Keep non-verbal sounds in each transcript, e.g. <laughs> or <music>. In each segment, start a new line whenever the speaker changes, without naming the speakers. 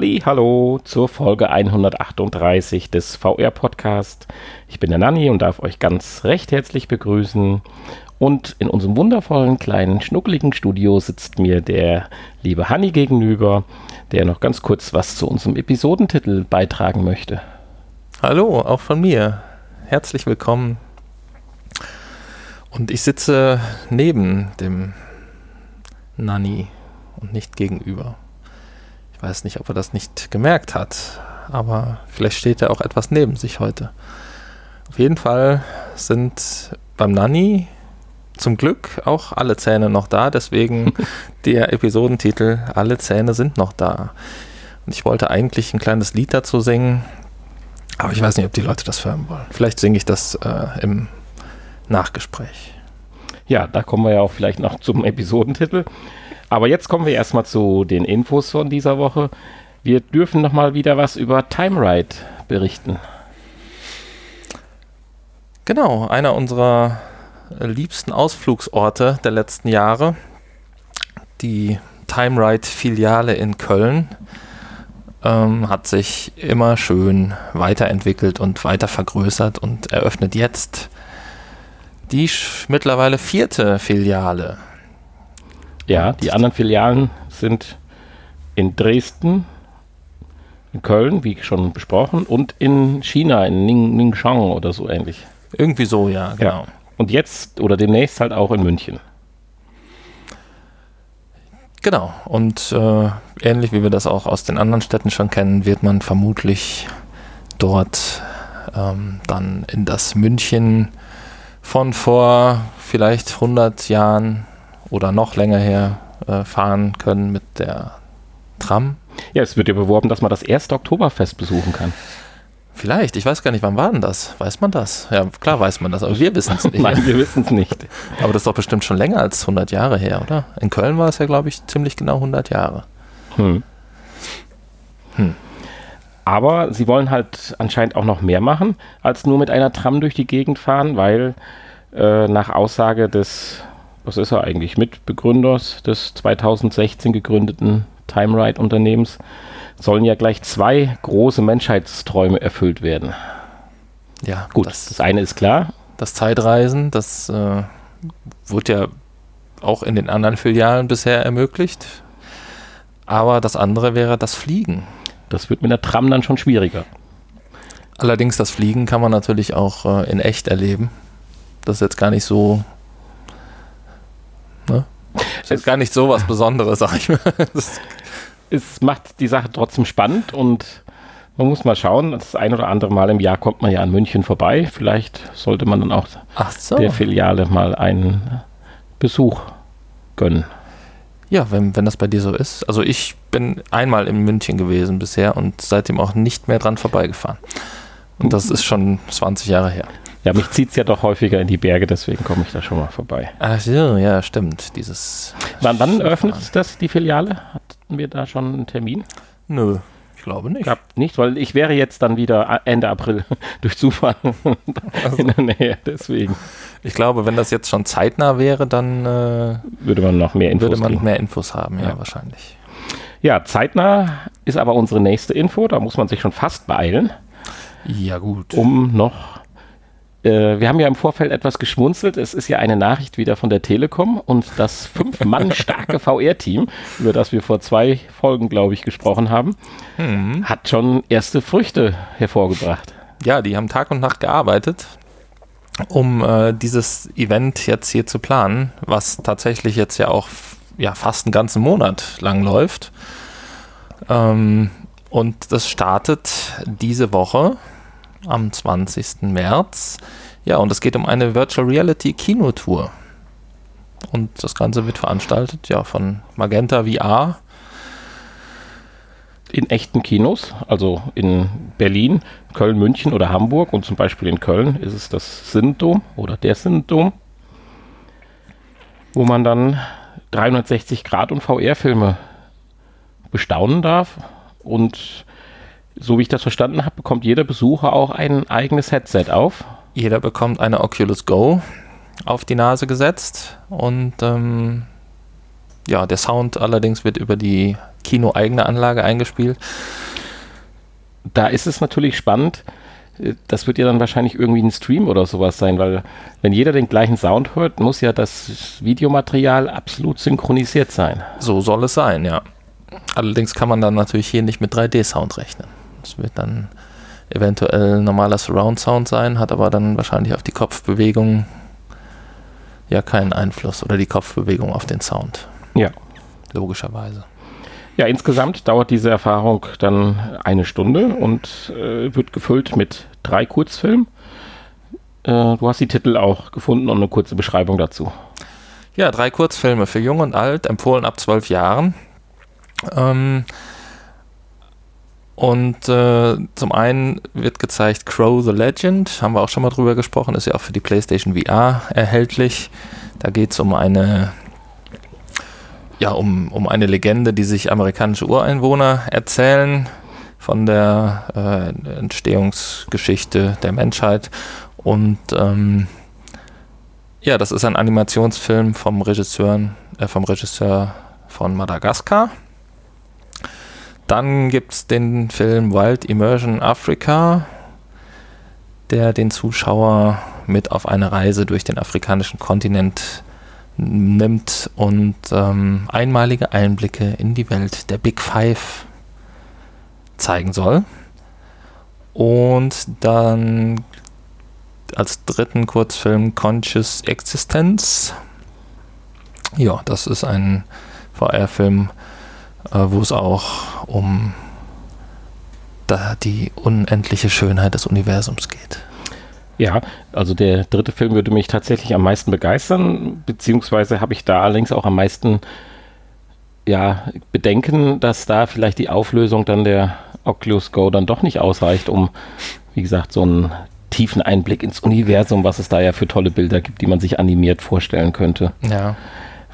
Halli, hallo zur Folge 138 des VR Podcast. Ich bin der Nanni und darf euch ganz recht herzlich begrüßen. Und in unserem wundervollen kleinen schnuckeligen Studio sitzt mir der liebe Hanni gegenüber, der noch ganz kurz was zu unserem Episodentitel beitragen möchte.
Hallo, auch von mir. Herzlich willkommen. Und ich sitze neben dem Nanni und nicht gegenüber. Ich weiß nicht, ob er das nicht gemerkt hat, aber vielleicht steht er auch etwas neben sich heute. Auf jeden Fall sind beim Nanny zum Glück auch alle Zähne noch da, deswegen <laughs> der Episodentitel Alle Zähne sind noch da. Und ich wollte eigentlich ein kleines Lied dazu singen, aber ich weiß nicht, ob die Leute das hören wollen. Vielleicht singe ich das äh, im Nachgespräch.
Ja, da kommen wir ja auch vielleicht noch zum Episodentitel. Aber jetzt kommen wir erstmal zu den Infos von dieser Woche. Wir dürfen nochmal wieder was über Time Ride berichten.
Genau, einer unserer liebsten Ausflugsorte der letzten Jahre, die Time Ride Filiale in Köln, ähm, hat sich immer schön weiterentwickelt und weiter vergrößert und eröffnet jetzt die mittlerweile vierte Filiale
ja, die anderen Filialen sind in Dresden, in Köln, wie schon besprochen, und in China, in Ning, Ningxiang oder so ähnlich.
Irgendwie so, ja,
genau. Ja. Und jetzt oder demnächst halt auch in München.
Genau. Und äh, ähnlich wie wir das auch aus den anderen Städten schon kennen, wird man vermutlich dort ähm, dann in das München von vor vielleicht 100 Jahren oder noch länger her äh, fahren können mit der Tram.
Ja, es wird ja beworben, dass man das erste Oktoberfest besuchen kann.
Vielleicht, ich weiß gar nicht, wann war denn das? Weiß man das? Ja, klar weiß man das, aber wir wissen es nicht. <laughs>
Nein, wir wissen es nicht.
Aber das ist doch bestimmt schon länger als 100 Jahre her, oder? In Köln war es ja, glaube ich, ziemlich genau 100 Jahre. Hm.
Hm. Aber sie wollen halt anscheinend auch noch mehr machen, als nur mit einer Tram durch die Gegend fahren, weil äh, nach Aussage des was ist er eigentlich, Mitbegründer des 2016 gegründeten Time Ride Unternehmens, sollen ja gleich zwei große Menschheitsträume erfüllt werden.
Ja, gut.
Das, das eine ist klar.
Das Zeitreisen, das äh, wurde ja auch in den anderen Filialen bisher ermöglicht. Aber das andere wäre das Fliegen.
Das wird mit der Tram dann schon schwieriger.
Allerdings das Fliegen kann man natürlich auch äh, in echt erleben. Das ist jetzt gar nicht so Ne? Das ist gar nicht so was Besonderes, sag ich mal. <laughs>
es macht die Sache trotzdem spannend und man muss mal schauen, das ein oder andere Mal im Jahr kommt man ja an München vorbei. Vielleicht sollte man dann auch so. der Filiale mal einen Besuch gönnen.
Ja, wenn, wenn das bei dir so ist. Also ich bin einmal in München gewesen bisher und seitdem auch nicht mehr dran vorbeigefahren. Und das ist schon 20 Jahre her.
Ja, mich zieht es ja doch häufiger in die Berge, deswegen komme ich da schon mal vorbei.
Ach so, ja, stimmt. Dieses.
Wann, wann öffnet das die Filiale? Hatten wir da schon einen Termin?
Nö, ich glaube nicht.
Gab nicht, weil ich wäre jetzt dann wieder Ende April <laughs> durch Zufall <laughs> also. in der Nähe, deswegen.
Ich glaube, wenn das jetzt schon zeitnah wäre, dann äh,
würde man noch mehr
Infos Würde man kriegen. mehr Infos haben, ja, ja, wahrscheinlich.
Ja, zeitnah ist aber unsere nächste Info, da muss man sich schon fast beeilen.
Ja, gut.
Um noch wir haben ja im Vorfeld etwas geschmunzelt. Es ist ja eine Nachricht wieder von der Telekom und das fünf Mann starke <laughs> VR-Team, über das wir vor zwei Folgen, glaube ich, gesprochen haben, mhm. hat schon erste Früchte hervorgebracht.
Ja, die haben Tag und Nacht gearbeitet, um äh, dieses Event jetzt hier zu planen, was tatsächlich jetzt ja auch ja, fast einen ganzen Monat lang läuft. Ähm, und das startet diese Woche am 20. März. Ja, und es geht um eine Virtual Reality Kinotour. Und das Ganze wird veranstaltet ja von Magenta VR.
In echten Kinos, also in Berlin, Köln, München oder Hamburg und zum Beispiel in Köln ist es das Sindom oder der Sindom, wo man dann 360 Grad und VR-Filme bestaunen darf und so wie ich das verstanden habe, bekommt jeder Besucher auch ein eigenes Headset auf.
Jeder bekommt eine Oculus Go auf die Nase gesetzt und ähm, ja, der Sound allerdings wird über die Kino-eigene Anlage eingespielt.
Da ist es natürlich spannend. Das wird ja dann wahrscheinlich irgendwie ein Stream oder sowas sein, weil wenn jeder den gleichen Sound hört, muss ja das Videomaterial absolut synchronisiert sein.
So soll es sein, ja. Allerdings kann man dann natürlich hier nicht mit 3D-Sound rechnen. Das wird dann eventuell normaler Surround-Sound sein, hat aber dann wahrscheinlich auf die Kopfbewegung ja keinen Einfluss oder die Kopfbewegung auf den Sound.
Ja.
Logischerweise.
Ja, insgesamt dauert diese Erfahrung dann eine Stunde und äh, wird gefüllt mit drei Kurzfilmen. Äh, du hast die Titel auch gefunden und eine kurze Beschreibung dazu.
Ja, drei Kurzfilme für Jung und Alt, empfohlen ab zwölf Jahren. Ähm, und äh, zum einen wird gezeigt Crow the Legend, haben wir auch schon mal drüber gesprochen, ist ja auch für die PlayStation VR erhältlich. Da geht es um eine, ja, um, um eine Legende, die sich amerikanische Ureinwohner erzählen von der äh, Entstehungsgeschichte der Menschheit. Und ähm, ja, das ist ein Animationsfilm vom Regisseur, äh, vom Regisseur von Madagaskar. Dann gibt es den Film Wild Immersion Africa, der den Zuschauer mit auf eine Reise durch den afrikanischen Kontinent nimmt und ähm, einmalige Einblicke in die Welt der Big Five zeigen soll. Und dann als dritten Kurzfilm Conscious Existence. Ja, das ist ein VR-Film, wo es auch um da die unendliche Schönheit des Universums geht.
Ja, also der dritte Film würde mich tatsächlich am meisten begeistern, beziehungsweise habe ich da allerdings auch am meisten ja, Bedenken, dass da vielleicht die Auflösung dann der Oculus Go dann doch nicht ausreicht, um, wie gesagt, so einen tiefen Einblick ins Universum, was es da ja für tolle Bilder gibt, die man sich animiert vorstellen könnte.
Ja.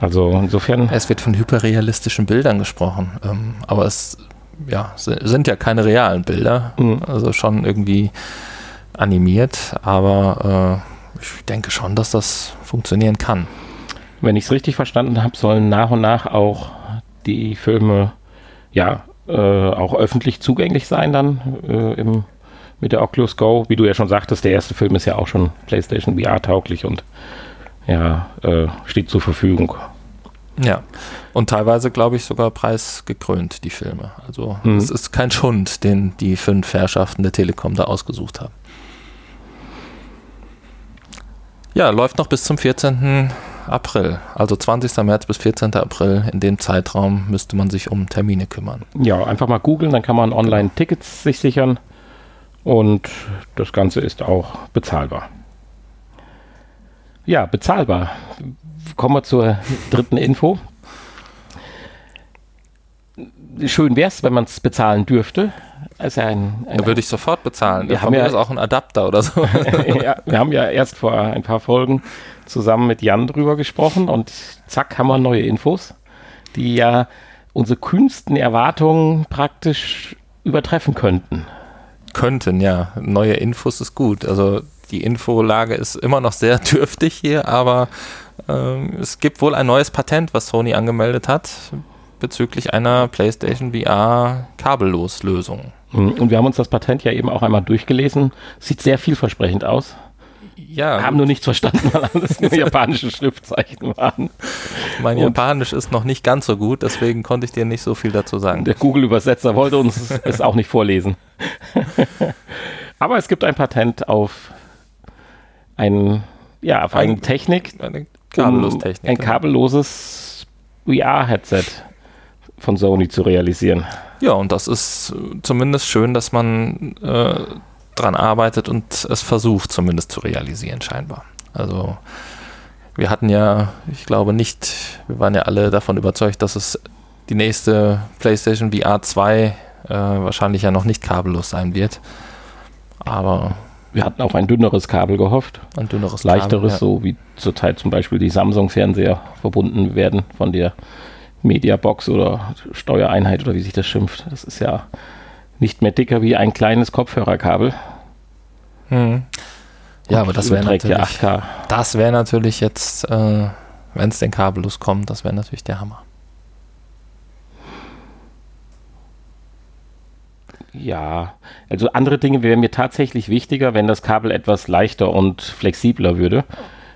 Also insofern.
Es wird von hyperrealistischen Bildern gesprochen, ähm, aber es ja, sind ja keine realen Bilder, mhm. also schon irgendwie animiert, aber äh, ich denke schon, dass das funktionieren kann.
Wenn ich es richtig verstanden habe, sollen nach und nach auch die Filme ja äh, auch öffentlich zugänglich sein dann äh, im, mit der Oculus Go. Wie du ja schon sagtest, der erste Film ist ja auch schon PlayStation VR tauglich und ja, äh, steht zur Verfügung.
Ja, und teilweise, glaube ich, sogar preisgekrönt, die Filme. Also mhm. es ist kein Schund, den die fünf Herrschaften der Telekom da ausgesucht haben. Ja, läuft noch bis zum 14. April. Also 20. März bis 14. April. In dem Zeitraum müsste man sich um Termine kümmern.
Ja, einfach mal googeln, dann kann man online Tickets sich sichern. Und das Ganze ist auch bezahlbar. Ja, bezahlbar. Kommen wir zur dritten Info. Schön wäre es, wenn man es bezahlen dürfte.
Also ein, ein da würde ich sofort bezahlen.
Wir haben ja auch einen Adapter oder so. <laughs> ja, wir haben ja erst vor ein paar Folgen zusammen mit Jan drüber gesprochen und zack haben wir neue Infos, die ja unsere kühnsten Erwartungen praktisch übertreffen könnten.
Könnten, ja. Neue Infos ist gut. Also die Infolage ist immer noch sehr <laughs> dürftig hier, aber ähm, es gibt wohl ein neues Patent, was Sony angemeldet hat bezüglich einer PlayStation VR Kabelloslösung.
Mhm. Und wir haben uns das Patent ja eben auch einmal durchgelesen. Sieht sehr vielversprechend aus.
Ja.
Haben nur nichts verstanden, weil alles nur <laughs> japanische Schriftzeichen waren.
Mein Und Japanisch ist noch nicht ganz so gut, deswegen konnte ich dir nicht so viel dazu sagen.
Der Google-Übersetzer wollte uns es auch nicht vorlesen. <laughs> Aber es gibt ein Patent auf ein, ja, auf eine Technik,
eine Kabellostechnik,
um ein kabelloses VR-Headset von Sony zu realisieren.
Ja, und das ist zumindest schön, dass man äh, dran arbeitet und es versucht zumindest zu realisieren, scheinbar. Also wir hatten ja, ich glaube nicht, wir waren ja alle davon überzeugt, dass es die nächste PlayStation VR 2 äh, wahrscheinlich ja noch nicht kabellos sein wird. Aber
wir hatten auf ein dünneres Kabel gehofft.
Ein dünneres
Leichteres, Kabel, ja. so wie zurzeit zum Beispiel die Samsung-Fernseher verbunden werden von der Mediabox oder Steuereinheit oder wie sich das schimpft. Das ist ja nicht mehr dicker wie ein kleines Kopfhörerkabel.
Hm. Ja, aber das wäre natürlich, ja das wäre natürlich jetzt, äh, wenn es den kabellos kommt, das wäre natürlich der Hammer.
Ja, also andere Dinge wären mir tatsächlich wichtiger, wenn das Kabel etwas leichter und flexibler würde.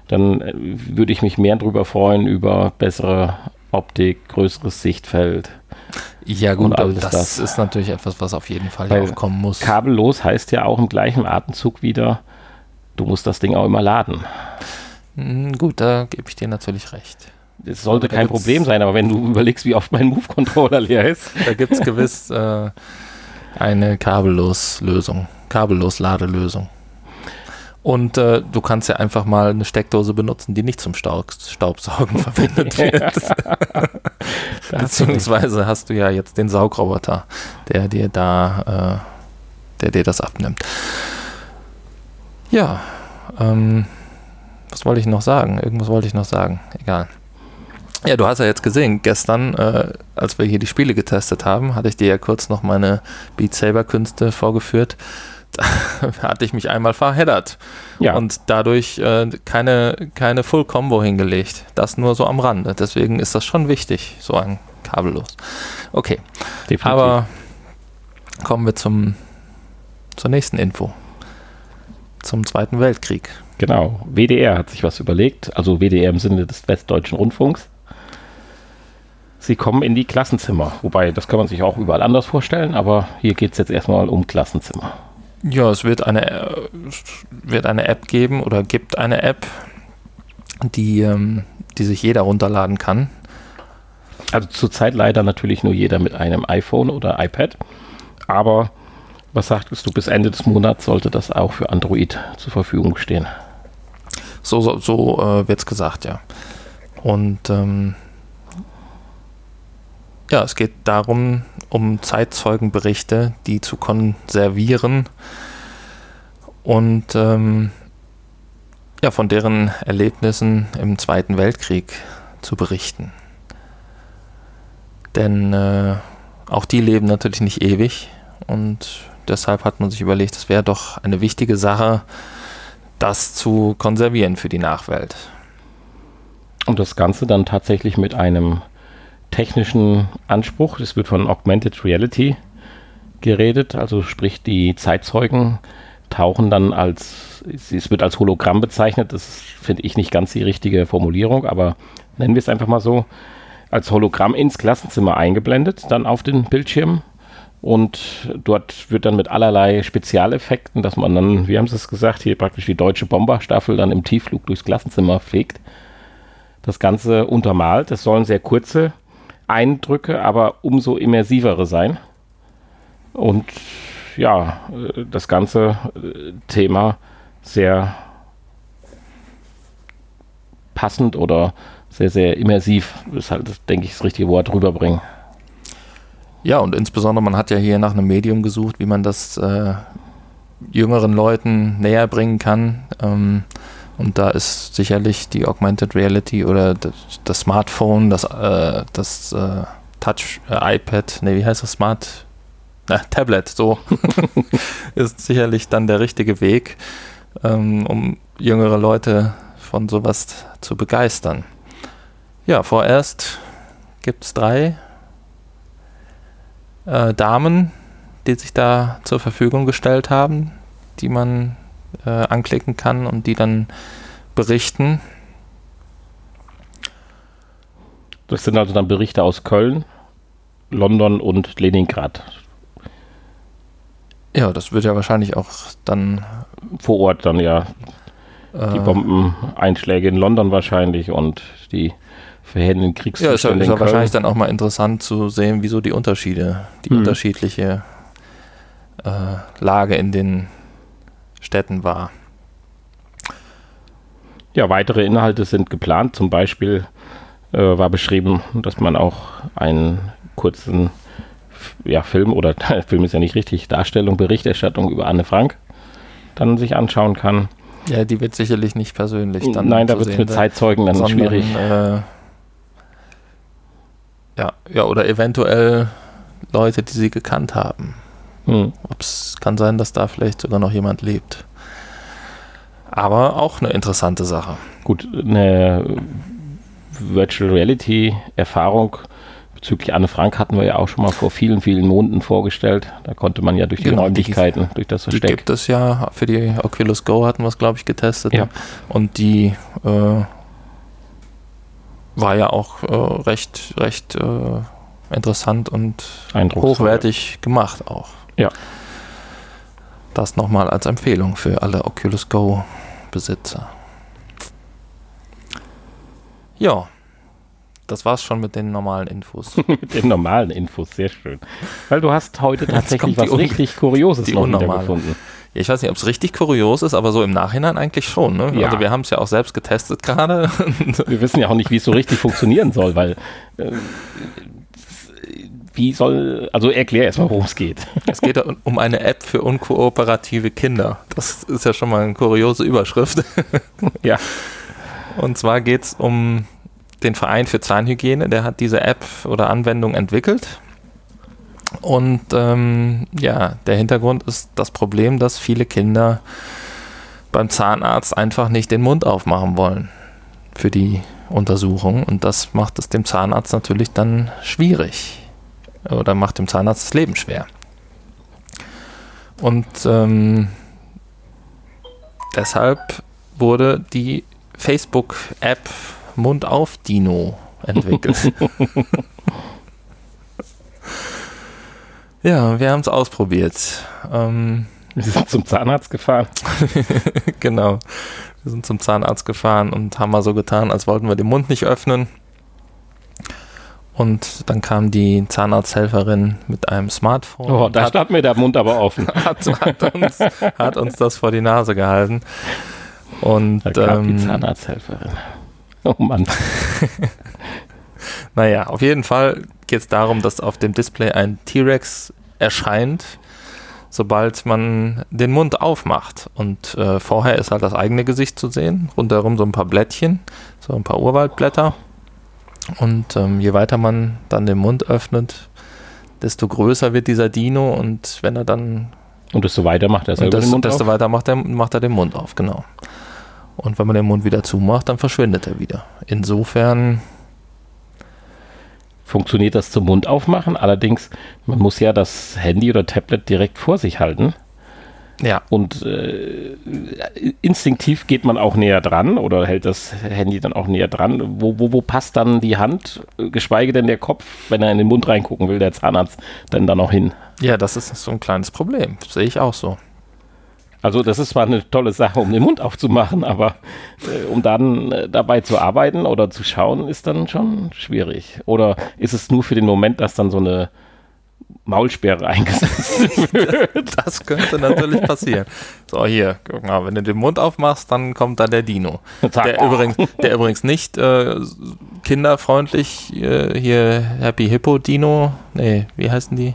Dann äh, würde ich mich mehr darüber freuen, über bessere Optik, größeres Sichtfeld.
Ja gut, aber das, das, ist natürlich etwas, was auf jeden Fall
ja kommen muss. Kabellos heißt ja auch im gleichen Atemzug wieder, du musst das Ding auch immer laden.
Hm, gut, da gebe ich dir natürlich recht.
Das sollte kein Problem sein, aber wenn du überlegst, wie oft mein Move-Controller leer ist.
Da gibt es gewiss äh, eine Kabellos-Lösung, Kabellos-Ladelösung. Und äh, du kannst ja einfach mal eine Steckdose benutzen, die nicht zum Staub Staubsaugen <laughs> verwendet wird. <laughs> Beziehungsweise hast du ja jetzt den Saugroboter, der dir da, äh, der dir das abnimmt. Ja, ähm, was wollte ich noch sagen? Irgendwas wollte ich noch sagen. Egal. Ja, du hast ja jetzt gesehen, gestern, äh, als wir hier die Spiele getestet haben, hatte ich dir ja kurz noch meine Beat Saber Künste vorgeführt. <laughs> Da hatte ich mich einmal verheddert ja. und dadurch äh, keine, keine Full Combo hingelegt. Das nur so am Rande. Deswegen ist das schon wichtig, so ein kabellos. Okay. Definitiv. Aber kommen wir zum, zur nächsten Info. Zum Zweiten Weltkrieg.
Genau. WDR hat sich was überlegt, also WDR im Sinne des Westdeutschen Rundfunks. Sie kommen in die Klassenzimmer. Wobei, das kann man sich auch überall anders vorstellen, aber hier geht es jetzt erstmal um Klassenzimmer.
Ja, es wird eine, wird eine App geben oder gibt eine App, die, ähm, die sich jeder runterladen kann.
Also zurzeit leider natürlich nur jeder mit einem iPhone oder iPad. Aber was sagtest du, bis Ende des Monats sollte das auch für Android zur Verfügung stehen?
So, so, so äh, wird es gesagt, ja. Und ähm, ja, es geht darum, um Zeitzeugenberichte, die zu konservieren und ähm, ja, von deren Erlebnissen im Zweiten Weltkrieg zu berichten. Denn äh, auch die leben natürlich nicht ewig und deshalb hat man sich überlegt, es wäre doch eine wichtige Sache, das zu konservieren für die Nachwelt.
Und das Ganze dann tatsächlich mit einem technischen Anspruch. Es wird von Augmented Reality geredet, also sprich die Zeitzeugen tauchen dann als, es wird als Hologramm bezeichnet, das finde ich nicht ganz die richtige Formulierung, aber nennen wir es einfach mal so, als Hologramm ins Klassenzimmer eingeblendet, dann auf den Bildschirm und dort wird dann mit allerlei Spezialeffekten, dass man dann, wie haben sie es gesagt, hier praktisch die deutsche Bomberstaffel dann im Tiefflug durchs Klassenzimmer fliegt, das Ganze untermalt. Es sollen sehr kurze Eindrücke, aber umso immersivere sein. Und ja, das ganze äh, Thema sehr passend oder sehr, sehr immersiv ist halt, denke ich, das richtige Wort rüberbringen.
Ja, und insbesondere, man hat ja hier nach einem Medium gesucht, wie man das äh, jüngeren Leuten näher bringen kann. Ähm, und da ist sicherlich die Augmented Reality oder das, das Smartphone, das, äh, das äh, Touch äh, iPad, nee, wie heißt das? Smart na, Tablet, so <laughs> ist sicherlich dann der richtige Weg, ähm, um jüngere Leute von sowas zu begeistern. Ja, vorerst gibt es drei äh, Damen, die sich da zur Verfügung gestellt haben, die man äh, anklicken kann und die dann berichten.
Das sind also dann Berichte aus Köln, London und Leningrad.
Ja, das wird ja wahrscheinlich auch dann
vor Ort dann ja äh, die Bombeneinschläge in London wahrscheinlich und die verheerenden Kriegszustände.
Ja, ist ja, ist ja wahrscheinlich dann auch mal interessant zu sehen, wieso die Unterschiede, die hm. unterschiedliche äh, Lage in den Städten war.
Ja, weitere Inhalte sind geplant. Zum Beispiel äh, war beschrieben, dass man auch einen kurzen ja, Film oder <laughs> Film ist ja nicht richtig, Darstellung, Berichterstattung über Anne Frank dann sich anschauen kann.
Ja, die wird sicherlich nicht persönlich dann.
Nein, da wird es mit Zeitzeugen dann sondern, schwierig. Äh,
ja, ja, oder eventuell Leute, die sie gekannt haben. Hm. Es kann sein, dass da vielleicht sogar noch jemand lebt. Aber auch eine interessante Sache.
Gut, eine Virtual Reality Erfahrung bezüglich Anne Frank hatten wir ja auch schon mal vor vielen, vielen Monaten vorgestellt. Da konnte man ja durch die
Genau,
Räumlichkeiten, durch das
Die
Versteck.
gibt es ja, für die Oculus Go hatten wir es, glaube ich, getestet.
Ja.
Und die äh, war ja auch äh, recht, recht äh, interessant und hochwertig gemacht auch.
Ja.
Das nochmal als Empfehlung für alle Oculus Go Besitzer. Ja, das war's schon mit den normalen Infos. <laughs>
Mit den normalen Infos, sehr schön. Weil du hast heute tatsächlich was richtig Kurioses
die
noch.
Ja, ich weiß nicht, ob es richtig kurios ist, aber so im Nachhinein eigentlich schon. Ne?
Ja.
Also wir haben es ja auch selbst getestet gerade.
Wir wissen ja auch nicht, wie es so richtig funktionieren soll, weil äh, wie soll, also erklär erstmal, worum es geht.
Es geht um eine App für unkooperative Kinder. Das ist ja schon mal eine kuriose Überschrift. <laughs>
Ja.
Und zwar geht es um den Verein für Zahnhygiene, der hat diese App oder Anwendung entwickelt. Und ähm, ja, der Hintergrund ist das Problem, dass viele Kinder beim Zahnarzt einfach nicht den Mund aufmachen wollen für die Untersuchung. Und das macht es dem Zahnarzt natürlich dann schwierig. Oder macht dem Zahnarzt das Leben schwer. Und ähm, deshalb wurde die Facebook-App Mund auf Dino entwickelt. <laughs> ja, wir haben es ausprobiert. Ähm,
Wir sind zum Zahnarzt gefahren. <laughs>
genau. Wir sind zum Zahnarzt gefahren und haben mal so getan, als wollten wir den Mund nicht öffnen. Und dann kam die Zahnarzthelferin mit einem Smartphone.
Oh, da
hat,
stand mir der Mund aber offen. <laughs>
hat, hat, uns, hat uns das vor die Nase gehalten. Und
Da kam
ähm,
die Zahnarzthelferin. Oh Mann. <laughs>
Naja, auf jeden Fall geht es darum, dass auf dem Display ein T-Rex erscheint, sobald man den Mund aufmacht. Und äh, vorher ist halt das eigene Gesicht zu sehen, rundherum so ein paar Blättchen, so ein paar Urwaldblätter. Und ähm, je weiter man dann den Mund öffnet, desto größer wird dieser Dino und wenn er dann
Und desto weiter macht er selber den
desto,
Mund
desto
auf.
weiter macht er, macht er den Mund auf, genau. Und wenn man den Mund wieder zumacht, dann verschwindet er wieder. Insofern
Funktioniert das zum Mund aufmachen. Allerdings, man muss ja das Handy oder Tablet direkt vor sich halten.
Ja,
Und äh, instinktiv geht man auch näher dran oder hält das Handy dann auch näher dran. Wo, wo, wo passt dann die Hand, geschweige denn der Kopf, wenn er in den Mund reingucken will, der Zahnarzt, dann da noch hin?
Ja, das ist so ein kleines Problem. Sehe ich auch so.
Also das ist zwar eine tolle Sache, um den Mund aufzumachen, aber äh, um dann äh, dabei zu arbeiten oder zu schauen, ist dann schon schwierig. Oder ist es nur für den Moment, dass dann so eine Maulsperre eingesetzt <laughs> wird?
Das könnte natürlich passieren. So, hier, guck mal, wenn du den Mund aufmachst, dann kommt da der Dino. <laughs> Der übrigens, der übrigens nicht äh, kinderfreundlich äh, hier Happy Hippo Dino, nee, wie heißen die?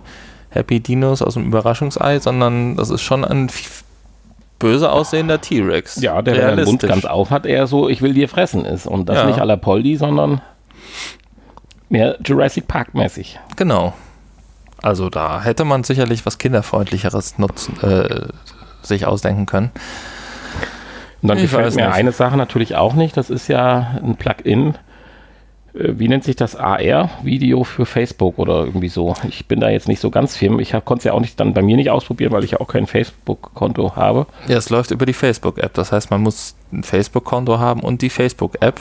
Happy Dinos aus dem Überraschungsei, sondern das ist schon ein böse aussehender T-Rex.
Ja, der, wenn den Mund ganz auf hat, eher so, ich will dir fressen ist. Und das
Ja.
nicht à la Poldi, sondern mehr Jurassic Park mäßig.
Genau. Also da hätte man sicherlich was kinderfreundlicheres nutzen, äh, sich ausdenken können.
Und dann
Ich
gefällt
weiß
mir
nicht.
eine Sache natürlich auch nicht, das ist ja ein Plugin. Äh, Wie nennt sich das? AR-Video für Facebook oder irgendwie so. Ich bin da jetzt nicht so ganz firm. Ich konnte es ja auch nicht dann bei mir nicht ausprobieren, weil ich ja auch kein Facebook-Konto habe.
Ja, es läuft über die Facebook-App. Das heißt, man muss ein Facebook-Konto haben und die Facebook-App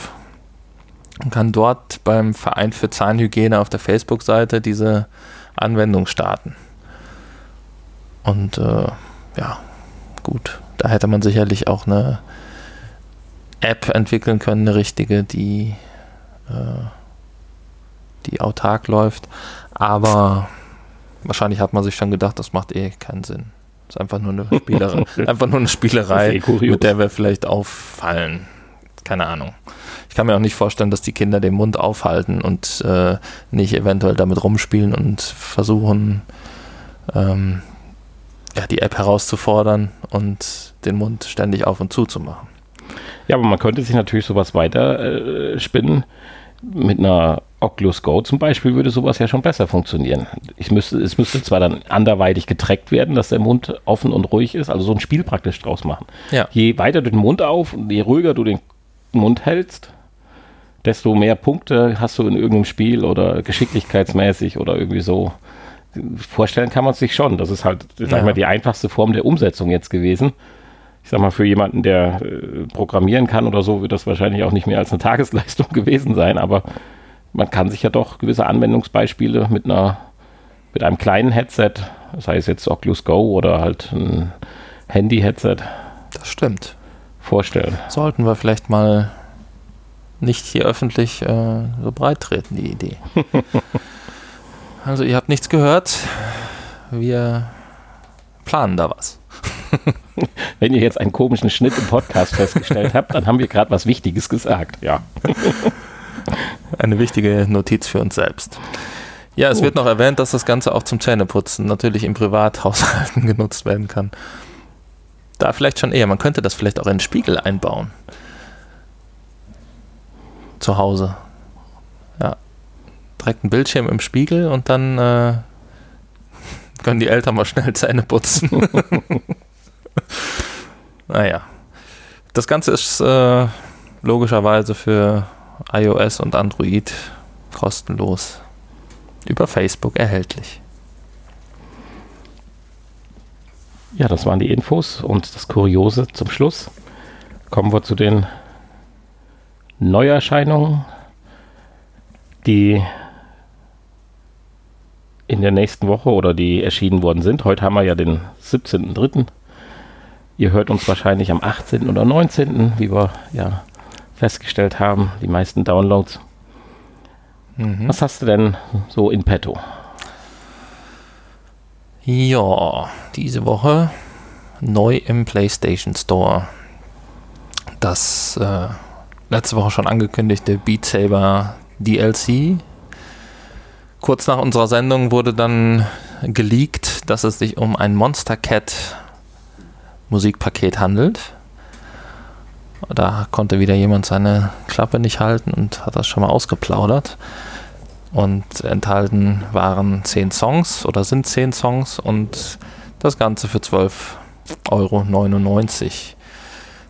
und kann dort beim Verein für Zahnhygiene auf der Facebook-Seite diese Anwendung starten. Und äh, ja, gut. Da hätte man sicherlich auch eine App entwickeln können, eine richtige, die, äh, die autark läuft. Aber wahrscheinlich hat man sich schon gedacht, das macht eh keinen Sinn. Das ist einfach nur eine <laughs> Spielerei, einfach nur eine Spielerei,
eh
mit der wir vielleicht auffallen. Keine Ahnung. Ich kann mir auch nicht vorstellen, dass die Kinder den Mund aufhalten und äh, nicht eventuell damit rumspielen und versuchen, ähm, ja, die App herauszufordern und den Mund ständig auf und zu zu machen.
Ja, aber man könnte sich natürlich sowas weiter äh, spinnen. Mit einer Oculus Go zum Beispiel würde sowas ja schon besser funktionieren. Ich müsste, es müsste zwar dann anderweitig getrackt werden, dass der Mund offen und ruhig ist, also so ein Spiel praktisch draus machen.
Ja.
Je weiter du den Mund auf und je ruhiger du den Mund hältst, desto mehr Punkte hast du in irgendeinem Spiel oder geschicklichkeitsmäßig oder irgendwie so. Vorstellen kann man es sich schon. Das ist halt, sag
Ja.
ich mal, die einfachste Form der Umsetzung jetzt gewesen. Ich sag mal, für jemanden, der äh, programmieren kann oder so, wird das wahrscheinlich auch nicht mehr als eine <laughs> Tagesleistung gewesen sein, aber man kann sich ja doch gewisse Anwendungsbeispiele mit einer, mit einem kleinen Headset, sei es jetzt Oculus Go oder halt ein Handy-Headset,
Das stimmt.
Vorstellen.
Sollten wir vielleicht mal nicht hier öffentlich äh, so breit treten, die Idee. <laughs> also ihr habt nichts gehört. Wir planen da was. <laughs>
Wenn ihr jetzt einen komischen Schnitt im Podcast festgestellt habt, dann haben wir gerade was Wichtiges gesagt. Ja. <laughs>
Eine wichtige Notiz für uns selbst. Ja, es
Gut.
wird noch erwähnt, dass das Ganze auch zum Zähneputzen natürlich im Privathaushalten genutzt werden kann. Da vielleicht schon eher. Man könnte das vielleicht auch in den Spiegel einbauen. Zu Hause. Ja. Direkt einen Bildschirm im Spiegel und dann äh, <laughs> können die Eltern mal schnell Zähne putzen. <laughs> naja. Das Ganze ist äh, logischerweise für iOS und Android kostenlos über Facebook erhältlich.
Ja, das waren die Infos und das Kuriose zum Schluss. Kommen wir zu den Neuerscheinungen, die in der nächsten Woche oder die erschienen worden sind. Heute haben wir ja den 17.03. Ihr hört uns wahrscheinlich am 18. oder 19., wie wir ja festgestellt haben, die meisten Downloads. Was hast du denn so in petto?
Ja, diese Woche neu im PlayStation Store. Das äh, letzte Woche schon angekündigte Beat Saber DLC. Kurz nach unserer Sendung wurde dann geleakt, dass es sich um ein Monster Cat Musikpaket handelt. Da konnte wieder jemand seine Klappe nicht halten und hat das schon mal ausgeplaudert. Und enthalten waren 10 Songs oder sind 10 Songs und das Ganze für 12,99 Euro.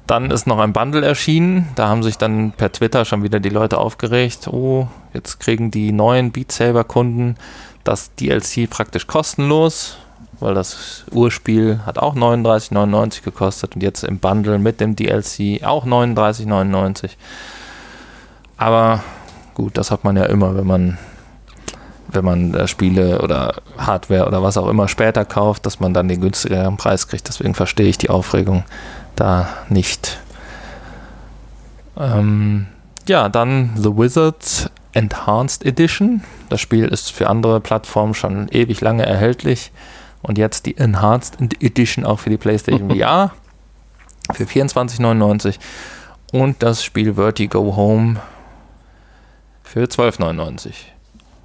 Dann ist noch ein Bundle erschienen. Da haben sich dann per Twitter schon wieder die Leute aufgeregt. Oh, jetzt kriegen die neuen Beat Saber Kunden das DLC praktisch kostenlos, weil das Urspiel hat auch 39,99 gekostet und jetzt im Bundle mit dem DLC auch 39,99. Aber gut, das hat man ja immer, wenn man wenn man äh, Spiele oder Hardware oder was auch immer später kauft, dass man dann den günstigeren Preis kriegt. Deswegen verstehe ich die Aufregung da nicht. Ähm, ja, dann The Wizards Enhanced Edition. Das Spiel ist für andere Plattformen schon ewig lange erhältlich. Und jetzt die Enhanced Edition auch für die PlayStation <laughs> VR für 24,99. Und das Spiel Vertigo Home für 12,99.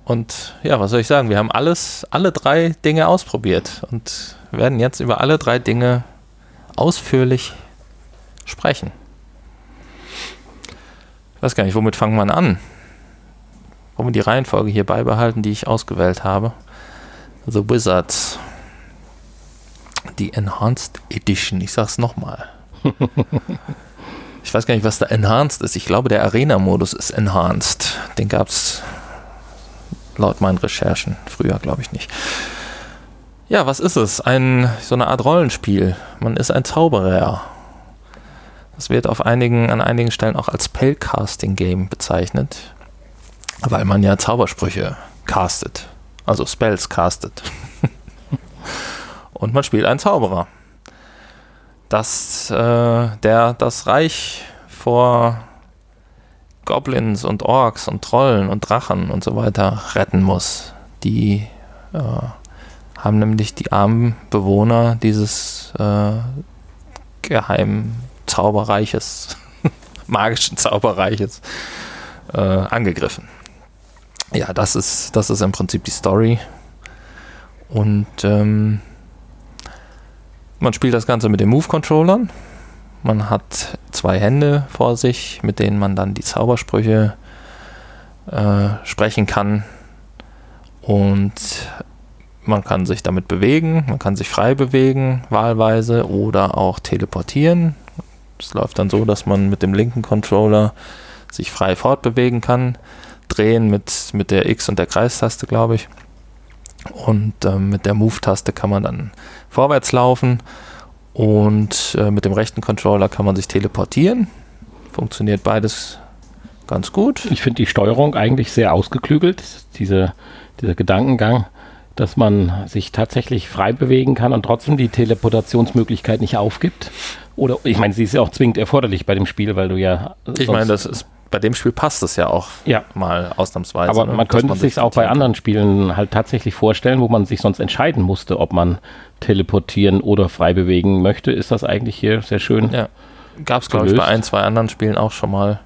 Und ja, was soll ich sagen? Wir haben alles, alle drei Dinge ausprobiert und werden jetzt über alle drei Dinge ausführlich sprechen. Ich weiß gar nicht, womit fangen wir an? Wollen wir die Reihenfolge hier beibehalten, die ich ausgewählt habe? The Wizards. Die Enhanced Edition. Ich sag's nochmal. <laughs> ich weiß gar nicht, was da Enhanced ist. Ich glaube, der Arena-Modus ist Enhanced. Den gab's laut meinen Recherchen. Früher glaube ich nicht. Ja, was ist es? Ein, so eine Art Rollenspiel. Man ist ein Zauberer. Das wird auf einigen, an einigen Stellen auch als Spellcasting-Game bezeichnet. Weil man ja Zaubersprüche castet. Also Spells castet. <laughs> Und man spielt einen Zauberer. Das, äh, der das Reich vor Goblins und Orks und Trollen und Drachen und so weiter retten muss. Die äh, haben nämlich die armen Bewohner dieses äh, geheimen Zauberreiches, <laughs> magischen Zauberreiches äh, angegriffen. Ja, das ist, das ist im Prinzip die Story. Und ähm, man spielt das Ganze mit den Move-Controllern. Man hat zwei Hände vor sich, mit denen man dann die Zaubersprüche äh, sprechen kann. Und man kann sich damit bewegen, man kann sich frei bewegen, wahlweise, oder auch teleportieren. Es läuft dann so, dass man mit dem linken Controller sich frei fortbewegen kann. Drehen mit, mit der X- und der Kreistaste, glaube ich. Und ähm, mit der Move-Taste kann man dann vorwärts laufen. Und äh, mit dem rechten Controller kann man sich teleportieren. Funktioniert beides ganz gut.
Ich finde die Steuerung eigentlich sehr ausgeklügelt. Diese, dieser Gedankengang, dass man sich tatsächlich frei bewegen kann und trotzdem die Teleportationsmöglichkeit nicht aufgibt. Oder ich meine, sie ist ja auch zwingend erforderlich bei dem Spiel, weil du ja.
Ich meine, das ist bei dem Spiel passt es ja auch
ja.
mal ausnahmsweise.
Aber ne, man könnte es sich auch bei anderen Spielen halt tatsächlich vorstellen, wo man sich sonst entscheiden musste, ob man teleportieren oder frei bewegen möchte. Ist das eigentlich hier sehr schön?
Ja. Gab es, glaube ich, bei ein, zwei anderen Spielen auch schon mal.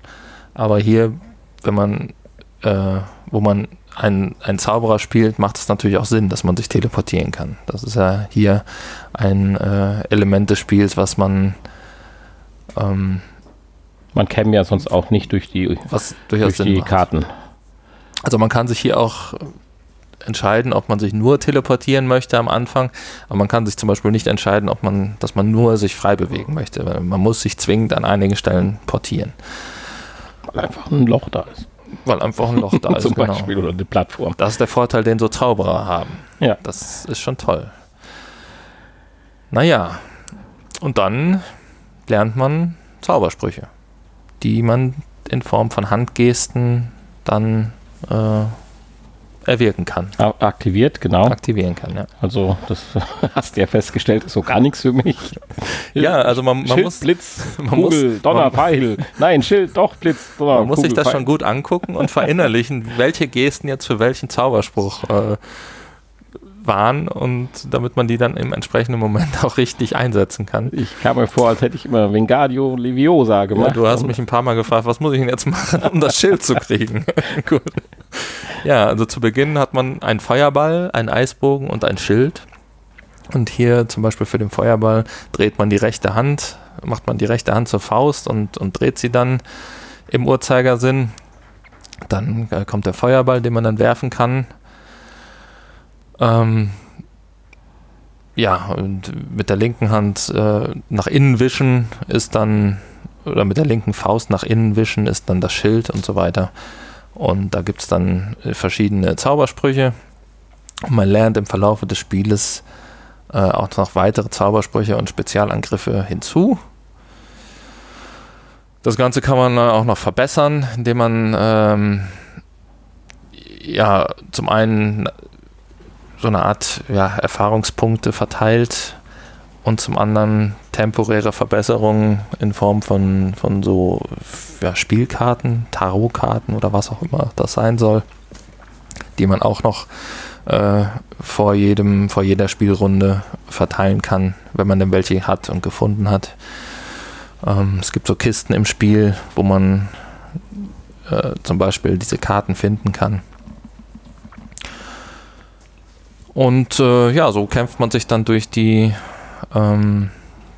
Aber hier, wenn man, äh, wo man einen, einen Zauberer spielt, macht es natürlich auch Sinn, dass man sich teleportieren kann. Das ist ja hier ein äh, Element des Spiels, was man
ähm, man käme ja sonst auch nicht durch die,
was durch
die Karten.
Also man kann sich hier auch entscheiden, ob man sich nur teleportieren möchte am Anfang, aber man kann sich zum Beispiel nicht entscheiden, ob man, dass man nur sich frei bewegen möchte. Man muss sich zwingend an einigen Stellen portieren.
Weil einfach ein Loch da ist.
Weil einfach ein Loch da <laughs> ist.
Zum genau. Beispiel oder eine Plattform.
Das ist der Vorteil, den so Zauberer haben.
Ja.
Das ist schon toll. Naja, und dann lernt man Zaubersprüche, die man in Form von Handgesten dann äh, erwirken kann.
Aktiviert, genau.
Aktivieren kann, ja.
Also, das <laughs> hast du ja festgestellt, ist so gar nichts für mich. <laughs>
Ja, also man, man
Schild,
muss.
Blitz, <laughs> man Kugel, muss, Donner, man, Pfeil. Nein, Schild, doch, Blitz,
Donner. Man muss Kugel, sich das Pfeil. schon gut angucken und verinnerlichen, welche Gesten jetzt für welchen Zauberspruch äh, waren und damit man die dann im entsprechenden Moment <laughs> auch richtig einsetzen kann.
Ich kam mir vor, als hätte ich immer Vingadio Leviosa gemacht. Ja,
du hast mich ein paar Mal gefragt, was muss ich denn jetzt machen, um das Schild zu kriegen? <laughs> Gut. Ja, also zu Beginn hat man einen Feuerball, einen Eisbogen und ein Schild. Und hier zum Beispiel für den Feuerball dreht man die rechte Hand, macht man die rechte Hand zur Faust und, und dreht sie dann im Uhrzeigersinn. Dann äh, kommt der Feuerball, den man dann werfen kann. Ähm, ja, und mit der linken Hand äh, nach innen wischen ist dann, oder mit der linken Faust nach innen wischen ist dann das Schild und so weiter. Und da gibt es dann äh, verschiedene Zaubersprüche. Und man lernt im Verlauf des Spieles äh, auch noch weitere Zaubersprüche und Spezialangriffe hinzu. Das Ganze kann man auch noch verbessern, indem man ähm, ja zum einen so eine Art ja, Erfahrungspunkte verteilt und zum anderen temporäre Verbesserungen in Form von, von so ja, Spielkarten, Tarotkarten oder was auch immer das sein soll, die man auch noch äh, vor jedem, vor jeder Spielrunde verteilen kann, wenn man denn welche hat und gefunden hat. Ähm, es gibt so Kisten im Spiel, wo man äh, zum Beispiel diese Karten finden kann. Und äh, ja, so kämpft man sich dann durch die, ähm,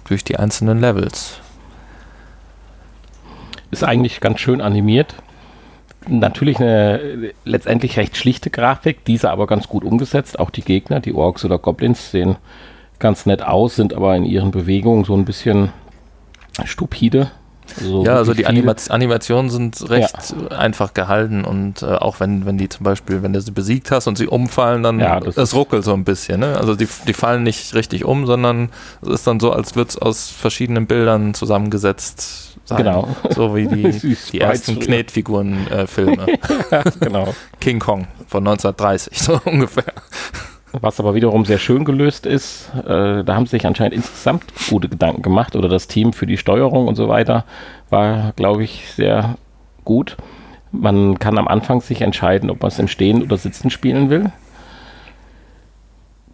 durch die einzelnen Levels.
Ist eigentlich ganz schön animiert. Natürlich eine letztendlich recht schlichte Grafik, diese aber ganz gut umgesetzt. Auch die Gegner, die Orks oder Goblins, sehen ganz nett aus, sind aber in ihren Bewegungen so ein bisschen stupide.
So ja, also die Anima Animationen sind recht ja. einfach gehalten und äh, auch wenn, wenn die zum Beispiel, wenn du sie besiegt hast und sie umfallen, dann ja, das es ruckelt so ein bisschen. Ne? Also die, die fallen nicht richtig um, sondern es ist dann so, als würde es aus verschiedenen Bildern zusammengesetzt sein.
Genau.
So wie die, <laughs> die ersten Knetfiguren-Filme.
Äh, <laughs> genau.
King Kong von 1930, <laughs> so ungefähr.
Was aber wiederum sehr schön gelöst ist, äh, da haben sie sich anscheinend insgesamt gute Gedanken gemacht oder das Team für die Steuerung und so weiter war, glaube ich, sehr gut. Man kann am Anfang sich entscheiden, ob man es im Stehen oder Sitzen spielen will.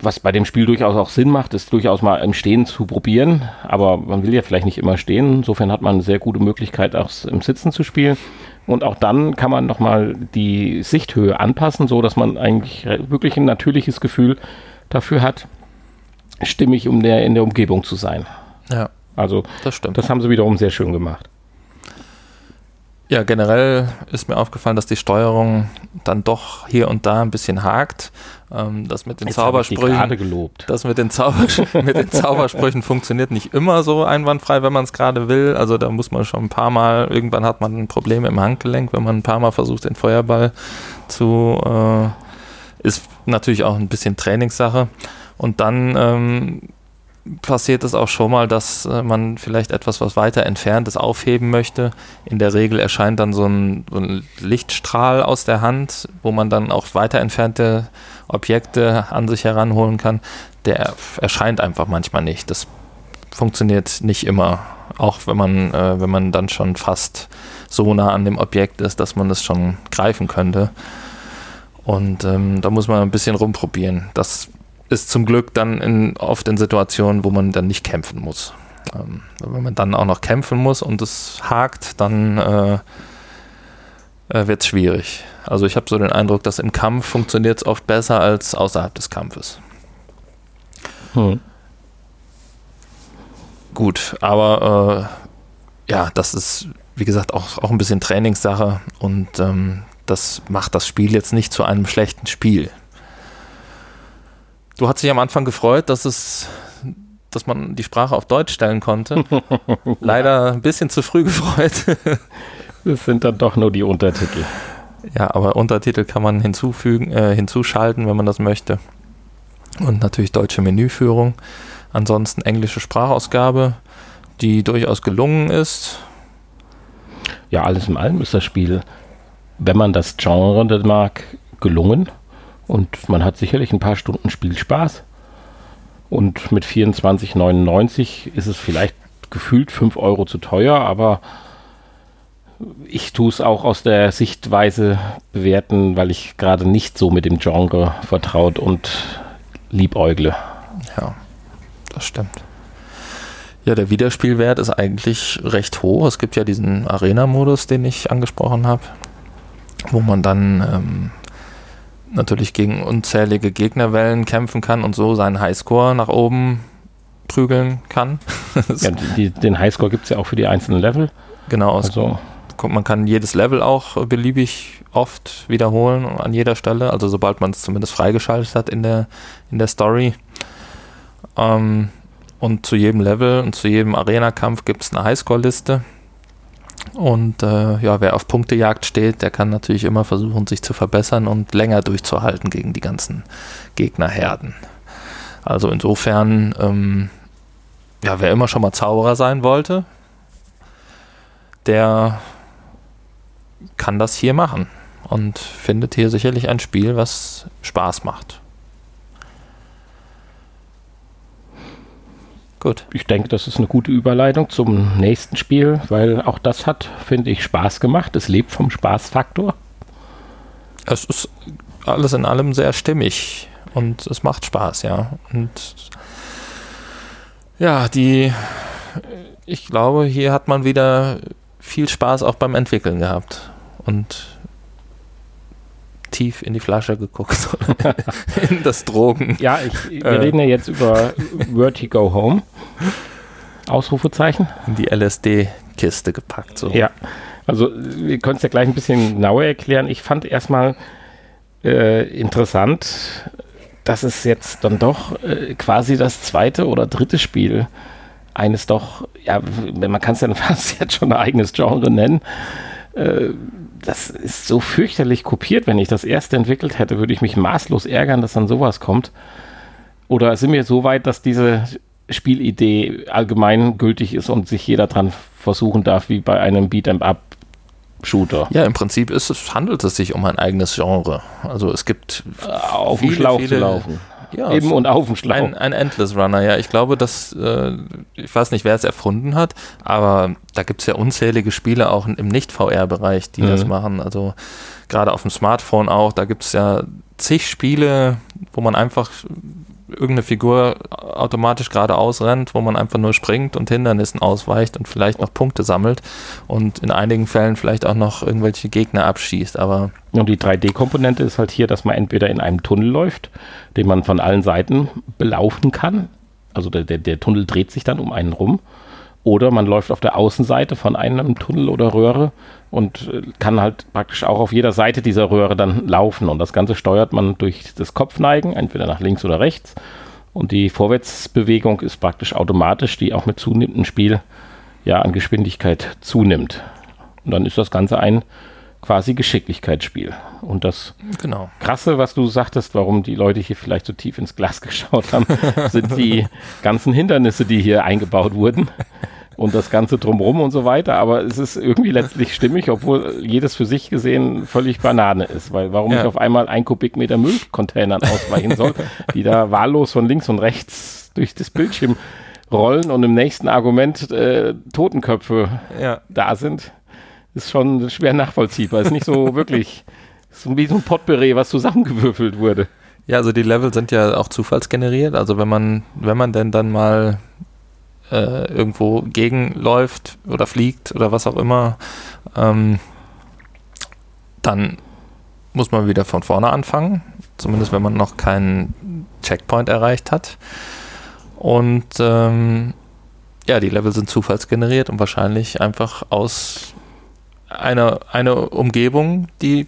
Was bei dem Spiel durchaus auch Sinn macht, ist durchaus mal im Stehen zu probieren. Aber man will ja vielleicht nicht immer stehen. Insofern hat man eine sehr gute Möglichkeit, auch im Sitzen zu spielen. Und auch dann kann man nochmal die Sichthöhe anpassen, so dass man eigentlich wirklich ein natürliches Gefühl dafür hat, stimmig um der, in der Umgebung zu sein.
Ja.
Also, das stimmt. Das haben sie wiederum sehr schön gemacht.
Ja, generell ist mir aufgefallen, dass die Steuerung dann doch hier und da ein bisschen hakt. Ähm, das mit den
Jetzt
Zaubersprüchen,
gelobt.
das mit den, Zauber <laughs> mit den Zaubersprüchen funktioniert nicht immer so einwandfrei, wenn man es gerade will. Also da muss man schon ein paar Mal, irgendwann hat man ein Problem im Handgelenk, wenn man ein paar Mal versucht, den Feuerball zu, äh, ist natürlich auch ein bisschen Trainingssache. Und dann ähm, passiert es auch schon mal, dass äh, man vielleicht etwas, was weiter entfernt ist, aufheben möchte. In der Regel erscheint dann so ein, so ein Lichtstrahl aus der Hand, wo man dann auch weiter entfernte Objekte an sich heranholen kann. Der erscheint einfach manchmal nicht. Das funktioniert nicht immer. Auch wenn man, äh, wenn man dann schon fast so nah an dem Objekt ist, dass man es schon greifen könnte. Und ähm, da muss man ein bisschen rumprobieren. Das ist zum Glück dann in, oft in Situationen, wo man dann nicht kämpfen muss. Ähm, wenn man dann auch noch kämpfen muss und es hakt, dann äh, äh, wird es schwierig. Also ich habe so den Eindruck, dass im Kampf funktioniert es oft besser als außerhalb des Kampfes.
Hm.
Gut, aber äh, ja, das ist, wie gesagt, auch, auch ein bisschen Trainingssache und ähm, das macht das Spiel jetzt nicht zu einem schlechten Spiel. Du hast dich am Anfang gefreut, dass es, dass man die Sprache auf Deutsch stellen konnte. <laughs> Leider ein bisschen zu früh gefreut. <laughs>
Das sind dann doch nur die Untertitel.
ja, aber Untertitel kann man hinzufügen, äh, hinzuschalten, wenn man das möchte. Und natürlich deutsche Menüführung. Ansonsten englische Sprachausgabe, die durchaus gelungen ist.
Ja, alles in allem ist das Spiel, wenn man das Genre mag, gelungen. Und man hat sicherlich ein paar Stunden Spielspaß. Und mit 24,99 ist es vielleicht gefühlt 5 Euro zu teuer, aber ich tue es auch aus der Sichtweise bewerten, weil ich gerade nicht so mit dem Genre vertraut und liebäugle.
Ja, das stimmt. Ja, der Wiederspielwert ist eigentlich recht hoch. Es gibt ja diesen Arena-Modus, den ich angesprochen habe, wo man dann ähm, natürlich gegen unzählige Gegnerwellen kämpfen kann und so seinen Highscore nach oben prügeln kann. <laughs>
Ja, die, den Highscore gibt es ja auch für die einzelnen Level.
genau,
Also,
kommt- man kann jedes Level auch beliebig oft wiederholen an jeder Stelle, also sobald man es zumindest freigeschaltet hat in der, in der Story. Ähm, und zu jedem Level und zu jedem Arena-Kampf gibt es eine Highscore-Liste. Und äh, ja, wer auf Punktejagd steht, der kann natürlich immer versuchen, sich zu verbessern und länger durchzuhalten gegen die ganzen Gegnerherden. Also insofern, ähm, ja, wer immer schon mal Zauberer sein wollte, der kann das hier machen und findet hier sicherlich ein Spiel, was Spaß macht. Gut.
ich denke, das ist eine gute Überleitung zum nächsten Spiel, weil auch das hat, finde ich, Spaß gemacht. Es lebt vom Spaßfaktor.
Es ist alles in allem sehr stimmig und es macht Spaß, ja. Und ja, die, ich glaube, hier hat man wieder viel Spaß auch beim Entwickeln gehabt und tief in die Flasche geguckt, <laughs> in das Drogen.
Ja, ich, wir
Äh.
reden ja jetzt über Vertigo Home. Ausrufezeichen.
in die LSD-Kiste gepackt. So.
Ja, also wir können es ja gleich ein bisschen genauer erklären. Ich fand erstmal äh, interessant, dass es jetzt dann doch äh, quasi das zweite oder dritte Spiel eines doch, ja, man kann es ja <laughs> fast jetzt schon ein eigenes Genre nennen. Äh, das ist so fürchterlich kopiert. Wenn ich das erste entwickelt hätte, würde ich mich maßlos ärgern, dass dann sowas kommt. Oder sind wir so weit, dass diese Spielidee allgemein gültig ist und sich jeder dran versuchen darf, wie bei einem Beat'em-up-Shooter?
Ja, im Prinzip ist es, handelt es sich um ein eigenes Genre. Also es gibt
Auf dem
Viele,
Schlauch zu
viele-
laufen.
Ja,
Eben und auf dem Schlauch.
ein, ein Endless Runner, ja. Ich glaube, dass, äh, ich weiß nicht, wer es erfunden hat, aber da gibt es ja unzählige Spiele auch im Nicht-VR-Bereich, die
Mhm.
das machen. Also gerade auf dem Smartphone auch, da gibt es ja zig Spiele, wo man einfach irgendeine Figur automatisch geradeaus rennt, wo man einfach nur springt und Hindernissen ausweicht und vielleicht noch Punkte sammelt und in einigen Fällen vielleicht auch noch irgendwelche Gegner abschießt. Aber
Und die 3D-Komponente ist halt hier, dass man entweder in einem Tunnel läuft, den man von allen Seiten belaufen kann. Also der, der, der Tunnel dreht sich dann um einen rum. Oder man läuft auf der Außenseite von einem Tunnel oder Röhre und äh, kann halt praktisch auch auf jeder Seite dieser Röhre dann laufen. Und das Ganze steuert man durch das Kopfneigen, entweder nach links oder rechts. Und die Vorwärtsbewegung ist praktisch automatisch, die auch mit zunehmendem Spiel ja an Geschwindigkeit zunimmt. Und dann ist das Ganze ein quasi Geschicklichkeitsspiel. Und das
Genau.
Krasse, was du sagtest, warum die Leute hier vielleicht so tief ins Glas <laughs> geschaut haben, sind die ganzen Hindernisse, die hier eingebaut wurden. Und das Ganze drumrum und so weiter. Aber es ist irgendwie letztlich stimmig, obwohl jedes für sich gesehen völlig Banane ist. Weil warum
Ja.
ich auf einmal ein Kubikmeter Müllcontainern ausweichen soll, die da wahllos von links und rechts durch das Bildschirm rollen und im nächsten Argument äh, Totenköpfe
Ja.
da sind, ist schon schwer nachvollziehbar. Ist nicht so <laughs> wirklich, ist wie so ein Potpourri, was zusammengewürfelt wurde.
Ja, also die Level sind ja auch zufallsgeneriert. Also wenn man, wenn man denn dann mal äh, irgendwo gegenläuft oder fliegt oder was auch immer, ähm, dann muss man wieder von vorne anfangen. Zumindest wenn man noch keinen Checkpoint erreicht hat. Und ähm, ja, die Level sind zufallsgeneriert und wahrscheinlich einfach aus einer, einer Umgebung, die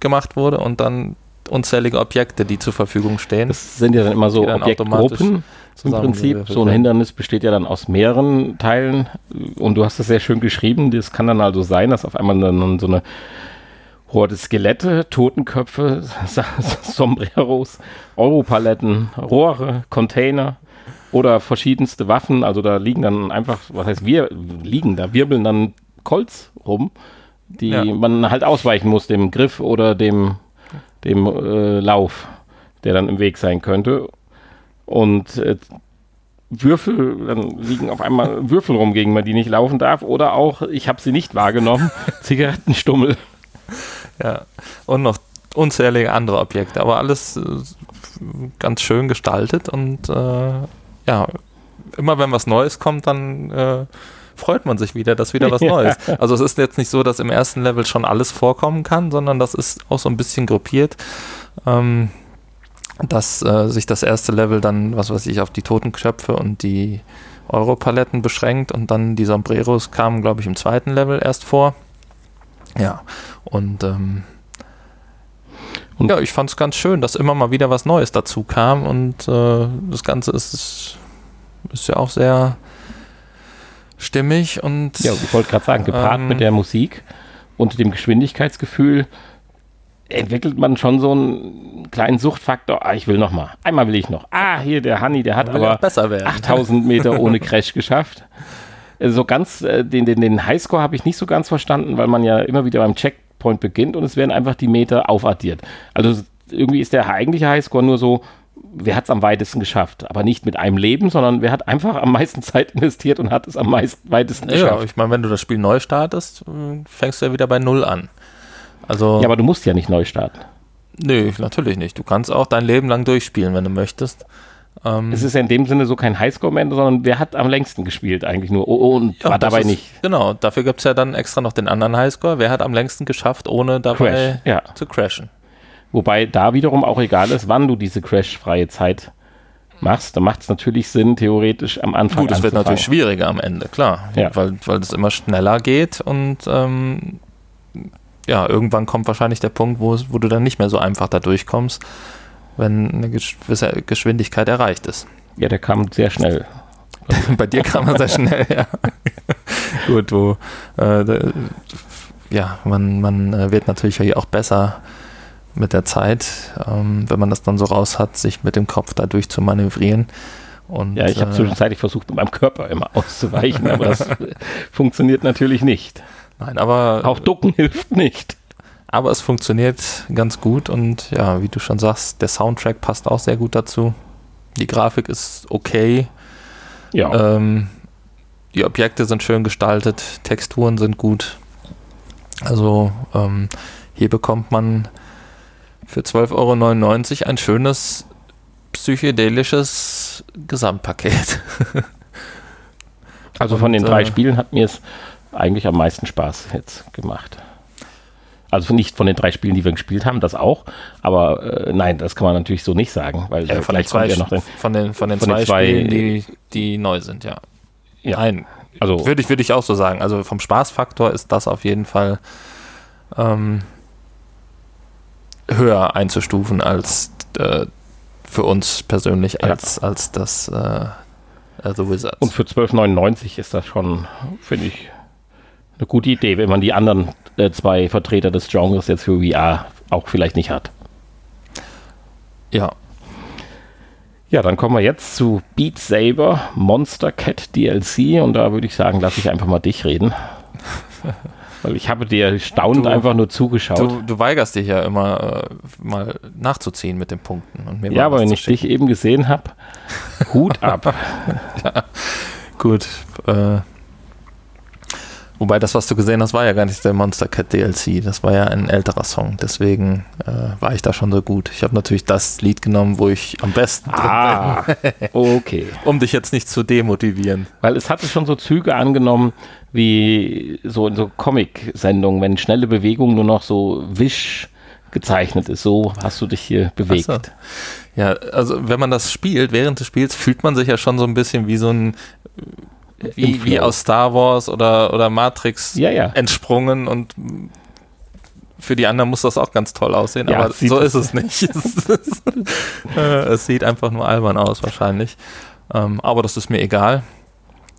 gemacht wurde und dann unzählige Objekte, die zur Verfügung stehen.
Das sind ja dann immer so
dann
Objektgruppen im Prinzip. So ein. Hindernis besteht ja dann aus mehreren Teilen. Und du hast das sehr schön geschrieben. Das kann dann also sein, dass auf einmal dann so eine Horde Skelette, Totenköpfe, <laughs> Sombreros, Europaletten, Rohre, Container oder verschiedenste Waffen. Also da liegen dann einfach, was heißt wir liegen, da wirbeln dann Colts rum, die
Ja.
man halt ausweichen muss, dem Griff oder dem, dem äh, Lauf, der dann im Weg sein könnte. Und äh, Würfel, dann liegen auf einmal Würfel rum, gegen man die nicht laufen darf. Oder auch, ich habe sie nicht wahrgenommen, <laughs> Zigarettenstummel.
Ja, und noch unzählige andere Objekte, aber alles äh, ganz schön gestaltet und äh, ja, immer wenn was Neues kommt, dann äh, freut man sich wieder, dass wieder was <laughs>
Ja.
Neues. Also es ist jetzt nicht so, dass im ersten Level schon alles vorkommen kann, sondern das ist auch so ein bisschen gruppiert. Ähm, dass äh, sich das erste Level dann, was weiß ich, auf die Totenköpfe und die Europaletten beschränkt und dann die Sombreros kamen, glaube ich, im zweiten Level erst vor. Ja, und, ähm,
Und-
ja, ich fand es ganz schön, dass immer mal wieder was Neues dazu kam und äh, das Ganze ist, ist, ist ja auch sehr stimmig und
Ja, ich wollte gerade sagen, gepaart
Ähm.
mit der Musik und dem Geschwindigkeitsgefühl entwickelt man schon so einen kleinen Suchtfaktor. Ah, ich will noch mal. Einmal will ich noch. Ah, hier der Hanni, der hat aber
besser werden.
8000 Meter ohne Crash geschafft. Äh, So ganz, äh, den, den, den Highscore habe ich nicht so ganz verstanden, weil man ja immer wieder beim Checkpoint beginnt und es werden einfach die Meter aufaddiert. Also irgendwie ist der eigentliche Highscore nur so, wer hat es am weitesten geschafft? Aber nicht mit einem Leben, sondern wer hat einfach am meisten <laughs> Zeit investiert und hat es am meisten weitesten
Ja,
geschafft.
ich meine, wenn du das Spiel neu startest, äh, fängst du ja wieder bei Null an. Also,
Ja, aber du musst ja nicht neu starten.
nö, natürlich nicht. Du kannst auch dein Leben lang durchspielen, wenn du möchtest. Ähm,
Es ist ja in dem Sinne so kein Highscore mehr, sondern wer hat am längsten gespielt eigentlich nur oh, oh, und
ja,
war dabei
ist,
nicht.
Genau, dafür gibt es ja dann extra noch den anderen Highscore. Wer hat am längsten geschafft, ohne dabei
Crash. Ja.
zu crashen?
Wobei da wiederum auch egal ist, wann du diese crashfreie Zeit machst. Da macht es natürlich Sinn, theoretisch am Anfang
Gut, es wird natürlich schwieriger am Ende, klar.
Ja.
Weil, weil es immer schneller geht und ähm, ja, irgendwann kommt wahrscheinlich der Punkt, wo, wo du dann nicht mehr so einfach da durchkommst, wenn eine gewisse Geschwindigkeit erreicht ist.
Ja, der kam sehr schnell. <laughs>
Bei dir kam er sehr schnell, ja. <laughs> Gut, wo äh, ja, man, man äh, wird natürlich hier auch besser mit der Zeit, ähm, wenn man das dann so raus hat, sich mit dem Kopf da durch zu manövrieren. Und,
Ja, ich habe
äh,
zwischenzeitlich versucht, mit meinem Körper immer <laughs> auszuweichen, aber das äh, funktioniert natürlich nicht.
Nein, aber
Auch Ducken hilft nicht.
Aber es funktioniert ganz gut und ja, wie du schon sagst, der Soundtrack passt auch sehr gut dazu. Die Grafik ist okay.
Ja,
Ähm, die Objekte sind schön gestaltet, Texturen sind gut. Also ähm, hier bekommt man für 12,99 Euro ein schönes psychedelisches Gesamtpaket.
also von den drei
äh,
Spielen hat mir es eigentlich am meisten Spaß jetzt gemacht. Also nicht von den drei Spielen, die wir gespielt haben, das auch. Aber äh, nein, das kann man natürlich so nicht sagen, weil
Ja,
äh,
von, den
vielleicht
zwei,
ja noch den,
von den, von den
von
zwei,
zwei-
Spielen, die, die neu sind, ja.
Ja.
Nein, Also würde ich, würd ich auch so sagen. Also vom Spaßfaktor ist das auf jeden Fall ähm, höher einzustufen als äh, für uns persönlich als, ja. als das äh,
The Wizards. Und für 12,99 ist das schon, finde ich, eine gute Idee, wenn man die anderen äh, zwei Vertreter des Genres jetzt für VR auch vielleicht nicht hat.
Ja.
Ja, dann kommen wir jetzt zu Beat Saber Monster Cat DLC und da würde ich sagen, lasse ich einfach mal dich reden. <laughs> Weil ich habe dir staunend du, einfach nur zugeschaut.
Du, du, weigerst dich ja immer äh, mal nachzuziehen mit den Punkten.
Und mir ja, aber wenn ich dich eben gesehen habe, Hut ab. <laughs>
ja, gut. Äh, Wobei das, was du gesehen hast, war ja gar nicht der Monster Cat DLC. Das war ja ein älterer Song. Deswegen äh, war ich da schon so gut. Ich habe natürlich das Lied genommen, wo ich am besten
ah, bin. <laughs> okay.
Um dich jetzt nicht zu demotivieren.
Weil es hatte schon so Züge angenommen, wie so in so Comic-Sendungen, wenn schnelle Bewegung nur noch so wisch gezeichnet ist. So hast du dich hier bewegt. So.
Ja, also wenn man das spielt, während des Spiels, fühlt man sich ja schon so ein bisschen wie so ein wie, wie aus Star Wars oder, oder Matrix
ja, ja.
entsprungen und für die anderen muss das auch ganz toll aussehen, ja, aber so ist es nicht. <laughs> es, sieht einfach nur albern aus wahrscheinlich. Ähm, aber das ist mir egal.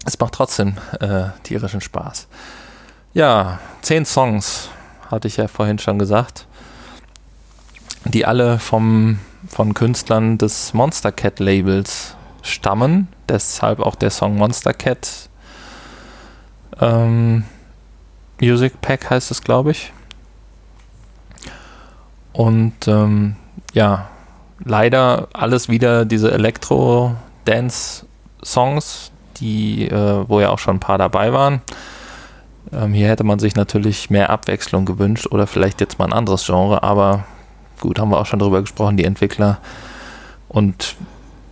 Es macht trotzdem äh, tierischen Spaß. Ja, zehn Songs hatte ich ja vorhin schon gesagt, die alle vom, von Künstlern des Monster Cat Labels stammen. Deshalb auch der Song Monster Cat. Ähm, Music Pack heißt es, glaube ich. Und ähm, ja, leider alles wieder diese Elektro-Dance-Songs, die, äh, wo ja auch schon ein paar dabei waren. Ähm, hier hätte man sich natürlich mehr Abwechslung gewünscht oder vielleicht jetzt mal ein anderes Genre, aber gut, haben wir auch schon drüber gesprochen, die Entwickler. Und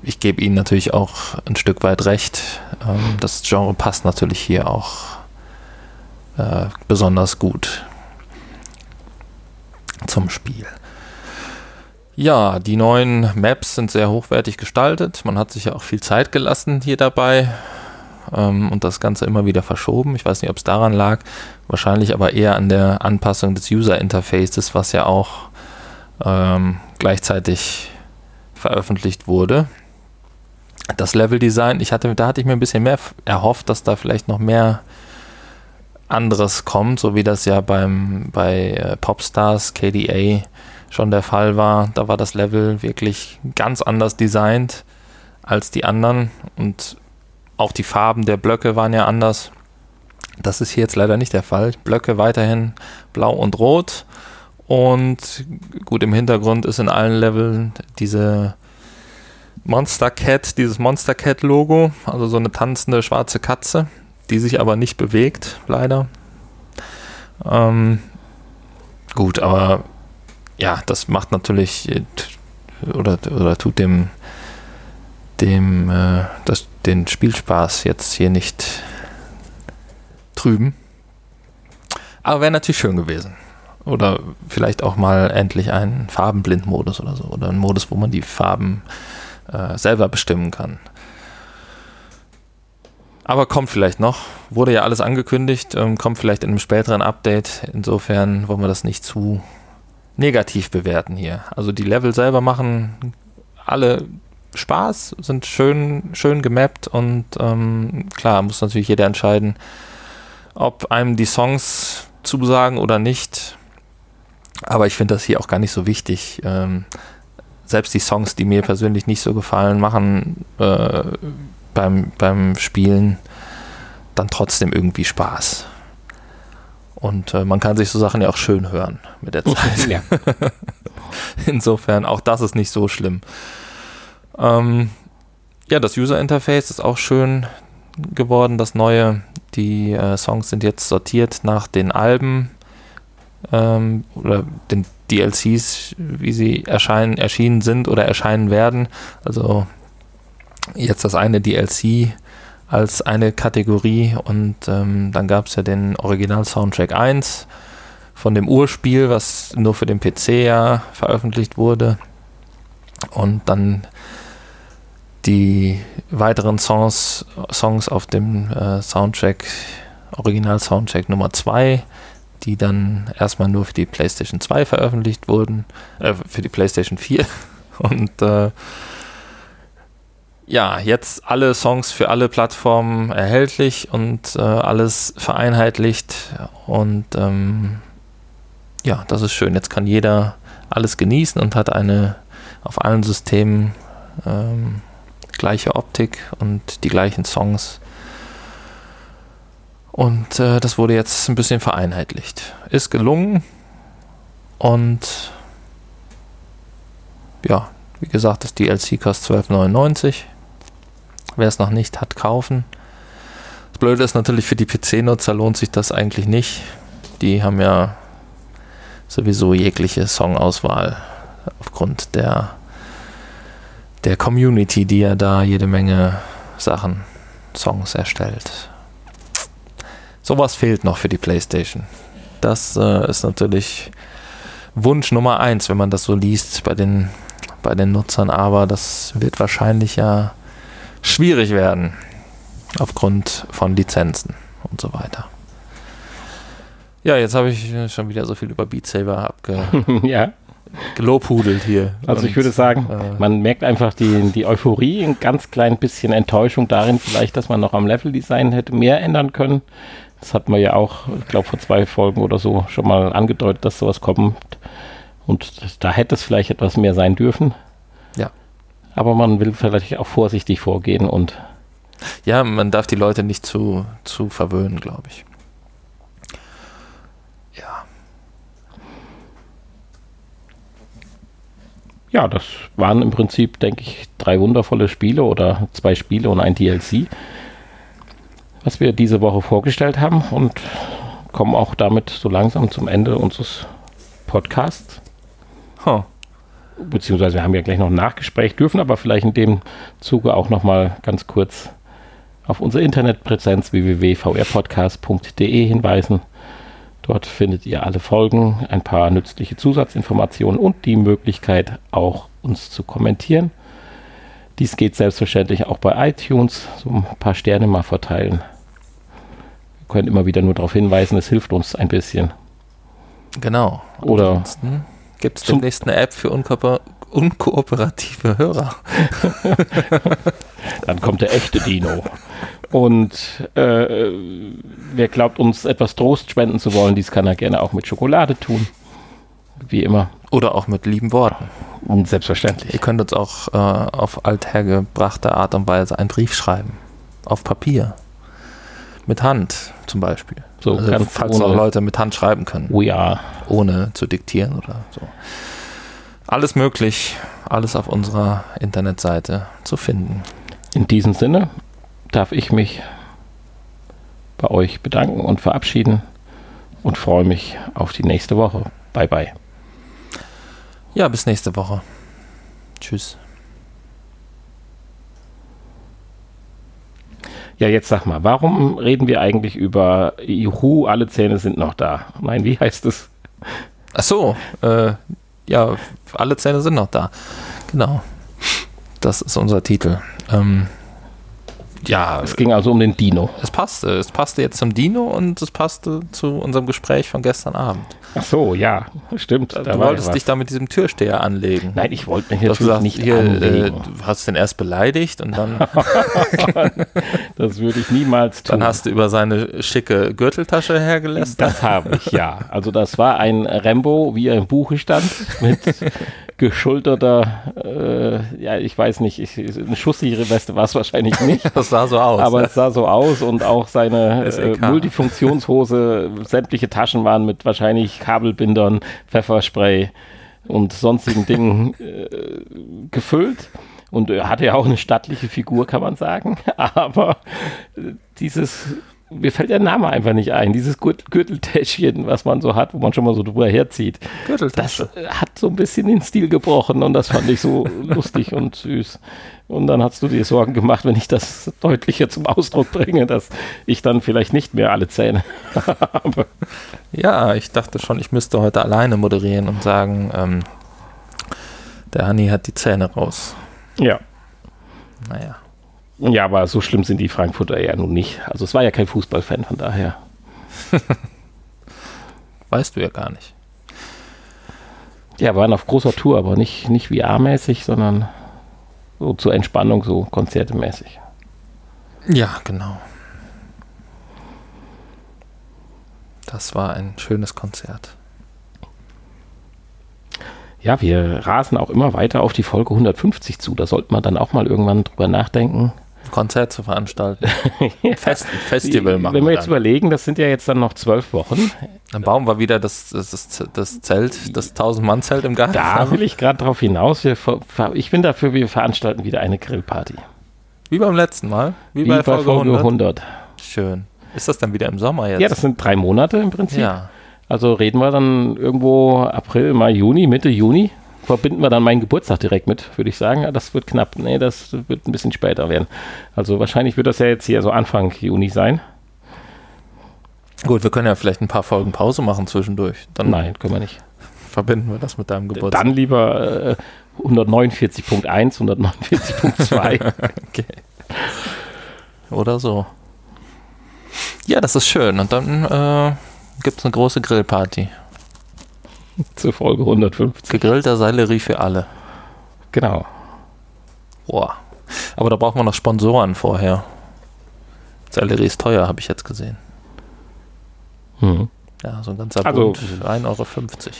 ich gebe Ihnen natürlich auch ein Stück weit recht. Ähm, das Genre passt natürlich hier auch äh, besonders gut zum Spiel. Ja, die neuen Maps sind sehr hochwertig gestaltet. Man hat sich ja auch viel Zeit gelassen hier dabei ähm, und das Ganze immer wieder verschoben. Ich weiß nicht, ob es daran lag. Wahrscheinlich aber eher an der Anpassung des User Interfaces, was ja auch ähm, gleichzeitig veröffentlicht wurde das Leveldesign, ich hatte, da hatte ich mir ein bisschen mehr erhofft, dass da vielleicht noch mehr anderes kommt, so wie das ja beim bei äh, Popstars KDA schon der Fall war. Da war das Level wirklich ganz anders designt als die anderen und auch die Farben der Blöcke waren ja anders. Das ist hier jetzt leider nicht der Fall. Blöcke weiterhin blau und rot und gut im Hintergrund ist in allen Leveln diese Monster Cat, dieses Monster Cat Logo, also so eine tanzende schwarze Katze, die sich aber nicht bewegt, leider. Ähm, gut, aber ja, das macht natürlich äh, oder, oder tut dem, dem äh, das, den Spielspaß jetzt hier nicht trüben. Aber wäre natürlich schön gewesen. Oder vielleicht auch mal endlich einen Farbenblind-Modus oder so. Oder ein Modus, wo man die Farben äh, selber bestimmen kann. Aber kommt vielleicht noch. Wurde ja alles angekündigt, ähm, kommt vielleicht in einem späteren Update. Insofern wollen wir das nicht zu negativ bewerten hier. Also die Level selber machen alle Spaß, sind schön, schön gemappt und ähm, klar, muss natürlich jeder entscheiden, ob einem die Songs zusagen oder nicht. Aber ich finde das hier auch gar nicht so wichtig. Ähm, selbst die Songs, die mir persönlich nicht so gefallen, machen äh, beim, beim Spielen dann trotzdem irgendwie Spaß. Und äh, man kann sich so Sachen ja auch schön hören mit der <laughs> Zeit. Ja. <laughs> Insofern, auch das ist nicht so schlimm. Ähm, ja, das User Interface ist auch schön geworden, das neue. Die äh, Songs sind jetzt sortiert nach den Alben ähm, oder den DLCs, wie sie erscheinen, erschienen sind oder erscheinen werden. Also jetzt das eine DLC als eine Kategorie und ähm, dann gab es ja den Original-Soundtrack 1 von dem Urspiel, was nur für den PC ja veröffentlicht wurde. Und dann die weiteren Songs, Songs auf dem äh, Soundtrack, Original-Soundtrack Nummer 2, die dann erstmal nur für die PlayStation 2 veröffentlicht wurden, äh, für die PlayStation 4. <laughs> Und äh, ja, jetzt alle Songs für alle Plattformen erhältlich und äh, alles vereinheitlicht. Und ähm, ja, das ist schön. Jetzt kann jeder alles genießen und hat eine auf allen Systemen ähm, gleiche Optik und die gleichen Songs. Und äh, das wurde jetzt ein bisschen vereinheitlicht. Ist gelungen und ja, wie gesagt, das DLC kostet 12,99. Wer es noch nicht hat, kaufen. Das Blöde ist natürlich für die PC-Nutzer lohnt sich das eigentlich nicht. Die haben ja sowieso jegliche Songauswahl aufgrund der, der Community, die ja da jede Menge Sachen, Songs erstellt. Sowas fehlt noch für die PlayStation. Das äh, ist natürlich Wunsch Nummer eins, wenn man das so liest bei den, bei den Nutzern, aber das wird wahrscheinlich ja schwierig werden aufgrund von Lizenzen und so weiter. Ja, jetzt habe ich schon wieder so viel über Beat Saber abge <laughs>
ja.
gelobhudelt hier.
Also
Und,
ich würde sagen,
äh,
man merkt einfach die, die Euphorie, ein ganz klein bisschen Enttäuschung darin vielleicht, dass man noch am Leveldesign hätte mehr ändern können. Das hat man ja auch, ich glaube, vor zwei Folgen oder so schon mal angedeutet, dass sowas kommt. Und da hätte es vielleicht etwas mehr sein dürfen.
Ja.
Aber man will vielleicht auch vorsichtig vorgehen und
Ja, man darf die Leute nicht zu, zu verwöhnen, glaube ich. Ja.
ja, das waren im Prinzip, denke ich, drei wundervolle Spiele oder zwei Spiele und ein DLC, was wir diese Woche vorgestellt haben und kommen auch damit so langsam zum Ende unseres Podcasts.
Huh.
beziehungsweise wir haben ja gleich noch ein Nachgespräch, dürfen aber vielleicht in dem Zuge auch noch mal ganz kurz auf unsere Internetpräsenz www.vrpodcast.de hinweisen. Dort findet ihr alle Folgen, ein paar nützliche Zusatzinformationen und die Möglichkeit auch uns zu kommentieren. Dies geht selbstverständlich auch bei iTunes, so ein paar Sterne mal verteilen. Können immer wieder nur darauf hinweisen, es hilft uns ein bisschen.
Genau.
Oder-
Ansonsten gibt es
Zum-
demnächst eine App für unkooper unkooperative Hörer. <laughs>
Dann kommt der echte Dino. Und äh, wer glaubt, uns etwas Trost spenden zu wollen, dies kann er gerne auch mit Schokolade tun. Wie immer.
Oder auch mit lieben Worten.
Und
Ihr
selbstverständlich.
könnt uns auch äh, auf althergebrachte Art und Weise einen Brief schreiben. Auf Papier. Mit Hand zum Beispiel.
So
also,
ganz
falls auch Leute mit Hand schreiben können,
Oh ja.
ohne zu diktieren oder so. Alles möglich, alles auf unserer Internetseite zu finden.
In diesem Sinne darf ich mich bei euch bedanken und verabschieden und freue mich auf die nächste Woche. Bye bye.
Ja, bis nächste Woche. Tschüss.
Ja, jetzt sag mal, warum reden wir eigentlich über Juhu, alle Zähne sind noch da? Nein, wie heißt es?
Ach so, äh, ja, alle Zähne sind noch da. Genau. Das ist unser Titel. Ähm, ja,
Es ging also um den Dino.
es passte. Es passte jetzt zum Dino und es passte zu unserem Gespräch von gestern Abend.
Ach so, ja, stimmt. da
du wolltest dich da mit diesem Türsteher anlegen.
Nein, ich wollte mich natürlich
gesagt,
nicht
hier, äh,
anlegen.
du hast den erst beleidigt und dann, <laughs> <laughs>
das würde ich niemals tun.
dann hast du über seine schicke Gürteltasche hergelässt.
das habe ich, ja. Also das war ein Rambo, wie er im Buche stand, mit <laughs> geschulterter, äh, ja, ich weiß nicht, ich, eine schusssichere Weste war es wahrscheinlich nicht. <laughs>
Das sah so aus.
Aber
ne?
es sah so aus und auch seine äh,
SEK.
Multifunktionshose, sämtliche Taschen waren mit wahrscheinlich Kabelbindern, Pfefferspray und sonstigen Dingen <laughs> äh, gefüllt. Und er hatte ja auch eine stattliche Figur, kann man sagen. <laughs> Aber äh, dieses, mir fällt der Name einfach nicht ein, dieses Gürtel Gürteltäschchen, was man so hat, wo man schon mal so drüber herzieht. Das
Gürteltasche.
hat so ein bisschen den Stil gebrochen und das fand ich so <laughs> lustig und süß. Und dann hast du dir Sorgen gemacht, wenn ich das deutlicher zum Ausdruck bringe, dass ich dann vielleicht nicht mehr alle Zähne <laughs> habe.
Ja, ich dachte schon, ich müsste heute alleine moderieren und sagen, ähm, der Hanni hat die Zähne raus.
Ja.
Naja.
Ja, aber so schlimm sind die Frankfurter ja nun nicht. Also es war ja kein Fußballfan, von daher. <laughs>
Weißt du ja gar nicht.
Ja, wir waren auf großer Tour, aber nicht, nicht VR-mäßig, sondern so zur Entspannung, so konzertemäßig.
Ja, genau. Das war ein schönes Konzert.
Ja, wir rasen auch immer weiter auf die Folge 150 zu. Da sollte man dann auch mal irgendwann drüber nachdenken.
Konzert zu veranstalten. <laughs> Fest, ein Festival machen.
Wenn wir
wir
jetzt
dann.
überlegen, das sind ja jetzt dann noch zwölf Wochen.
dann bauen wir wieder das, das, das, das Zelt, das 1000-Mann-Zelt im Garten.
Da will ich gerade drauf hinaus. Wir, ich bin dafür, wir veranstalten wieder eine Grillparty.
Wie beim letzten Mal. Wie,
Wie
bei, Folge, 100.
100.
Schön. Ist das dann wieder im Sommer jetzt?
Ja, das sind drei Monate im Prinzip.
ja.
Also reden wir dann irgendwo April, Mai, Juni, Mitte Juni. Verbinden wir dann meinen Geburtstag direkt mit, würde ich sagen. Das wird knapp. Nee, das wird ein bisschen später werden. Also wahrscheinlich wird das ja jetzt hier so Anfang Juni sein.
Gut, wir können ja vielleicht ein paar Folgen Pause machen zwischendurch. Dann
Nein, können wir nicht.
verbinden wir das mit deinem Geburtstag.
Dann lieber äh, 149.1, 149.2. <laughs>
Okay. Oder so. Ja, das ist schön. Und dann äh, gibt es eine große Grillparty. <laughs>
zur Folge 150.
Gegrillter Sellerie für alle.
Genau.
Boah. Aber da braucht man noch Sponsoren vorher. Sellerie ist teuer, habe ich jetzt gesehen.
Mhm.
Ja, so ein ganzer
Also-
Bund für 1,50 Euro.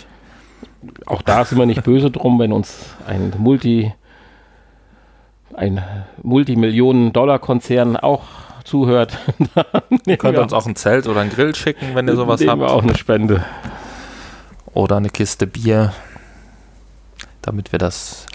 Auch da sind wir nicht böse drum, wenn uns ein Multi, ein Multimillionen-Dollar-Konzern auch zuhört. <laughs>
Ihr könnt uns auch ein Zelt oder ein Grill schicken, wenn ihr sowas
nehmen wir
habt.
auch eine Spende.
Oder eine Kiste Bier. Damit wir das.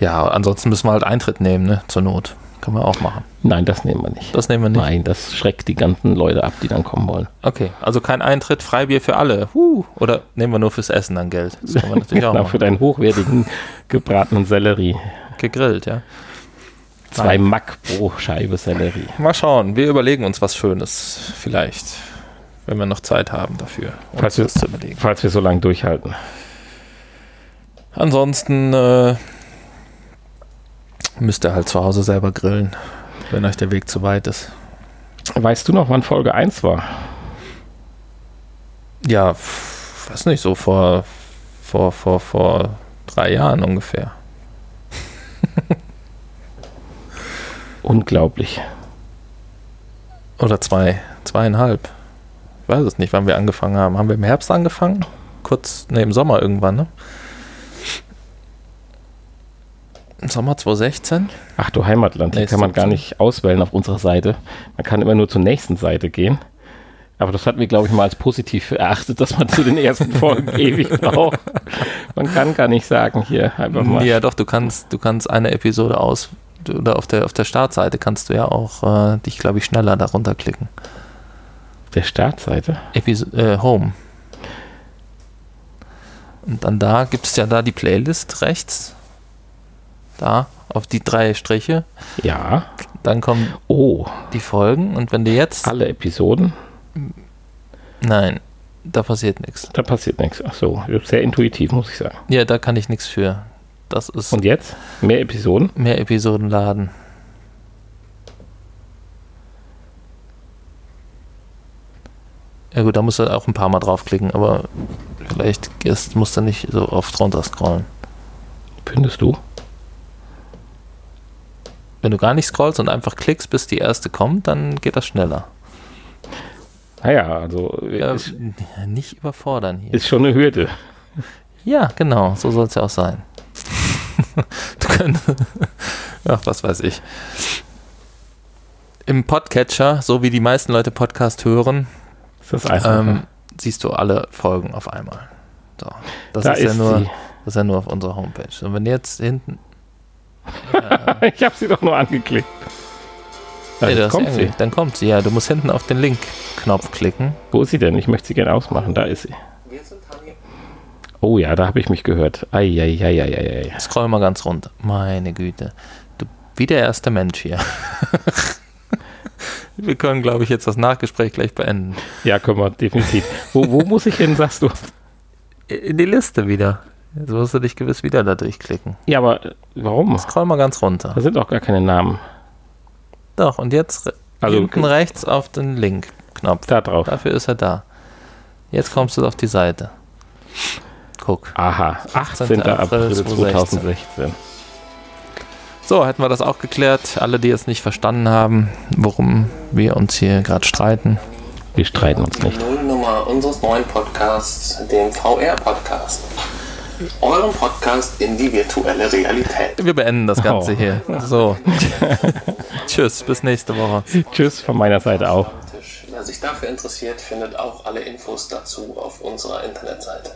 Ja, ansonsten müssen wir halt Eintritt nehmen, ne? Zur Not. Können wir auch machen.
Nein, das nehmen wir nicht.
Das nehmen wir nicht.
Nein, das schreckt die ganzen Leute ab, die dann kommen wollen.
Okay, also kein Eintritt, Freibier für alle. Huh. Oder nehmen wir nur fürs Essen dann Geld? Das können wir <laughs> natürlich auch
Genau, für
machen.
deinen hochwertigen gebratenen Sellerie.
Gegrillt, ja.
Zwei Mack pro Scheibe Sellerie.
Mal schauen, wir überlegen uns was Schönes. Vielleicht. Wenn wir noch Zeit haben dafür, uns
Falls wir-
zu überlegen.
Falls wir so lange durchhalten.
Ansonsten äh, müsst ihr halt zu Hause selber grillen, wenn euch der Weg zu weit ist.
Weißt du noch, wann Folge 1 war?
Ja, weiß nicht, so vor, vor, vor, vor drei Jahren ungefähr.
Unglaublich.
Oder zwei, zweieinhalb. Ich weiß es nicht, wann wir angefangen haben. Haben wir im Herbst angefangen? Kurz, ne, im Sommer irgendwann, ne? Im Sommer 2016?
Ach du Heimatland, hier
Nee,
kann man gar nicht auswählen auf unserer Seite. Man kann immer nur zur nächsten Seite gehen. Aber das hatten wir, glaube ich, mal als positiv erachtet, dass man zu den ersten <laughs> Folgen ewig braucht. Man kann gar nicht sagen, hier einfach mal.
Ja, doch, du kannst, du kannst eine Episode aus oder auf der auf der Startseite kannst du ja auch äh, dich, glaube ich, schneller darunter klicken.
Der Startseite.
Episo äh, Home. Und dann da gibt es ja da die Playlist rechts. Da, auf die drei Striche.
Ja.
Dann kommen
Oh,
die Folgen und wenn du jetzt.
alle Episoden.
Nein, da passiert nichts.
Da passiert nichts. Ach so, sehr intuitiv, muss ich sagen.
Ja, da kann ich nichts für. Das ist
Und jetzt? Mehr Episoden?
mehr Episoden laden. Ja gut, da musst du auch ein paar Mal draufklicken, aber vielleicht erst musst du nicht so oft runter scrollen.
Findest du?
Wenn du gar nicht scrollst und einfach klickst, bis die erste kommt, dann geht das schneller.
Naja, also
Ja,
ist,
nicht überfordern hier.
ist schon eine Hürde.
Ja, genau, so soll es ja auch sein. <laughs> du könntest, <laughs> ach, was weiß ich. Im Podcatcher, so wie die meisten Leute Podcast hören,
das einfach?
ähm, siehst du alle Folgen auf einmal. So, das
da
ist, ja
ist
nur,
sie.
das ist ja nur auf unserer Homepage. Und wenn jetzt hinten, <laughs>
Ich habe sie doch nur angeklickt. Jetzt
das
kommt sie.
dann kommt sie. Ja, du musst hinten auf den Link-Knopf klicken.
Wo ist sie denn? Ich möchte sie gerne ausmachen. Da ist sie. Oh ja, da habe ich mich gehört. Eieieiei.
Scroll mal ganz runter. Meine Güte. Du, wie der erste Mensch hier. <laughs> Wir können, glaube ich, jetzt das Nachgespräch gleich beenden.
Ja, können wir definitiv. wo, wo muss ich hin, sagst du?
In die Liste wieder. So wirst du dich gewiss wieder da durchklicken.
Ja, aber äh, warum?
Scroll mal ganz runter.
Da sind doch gar keine Namen.
Doch, und jetzt
Also-
hinten rechts auf den Link-Knopf.
Da drauf.
Dafür ist er da. Jetzt kommst du auf die Seite. Guck.
Aha, 18. April 2016.
So, hätten wir das auch geklärt. Alle, die jetzt nicht verstanden haben, worum wir uns hier gerade streiten.
Wir streiten uns nicht.
Nullnummer unseres neuen Podcasts, dem VR-Podcast. Euren Podcast in die virtuelle Realität.
Wir beenden das Ganze
Oh.
hier. So. <laughs> Tschüss, bis nächste Woche.
Tschüss von meiner Seite auch.
Wer sich dafür interessiert, findet auch alle Infos dazu auf unserer Internetseite.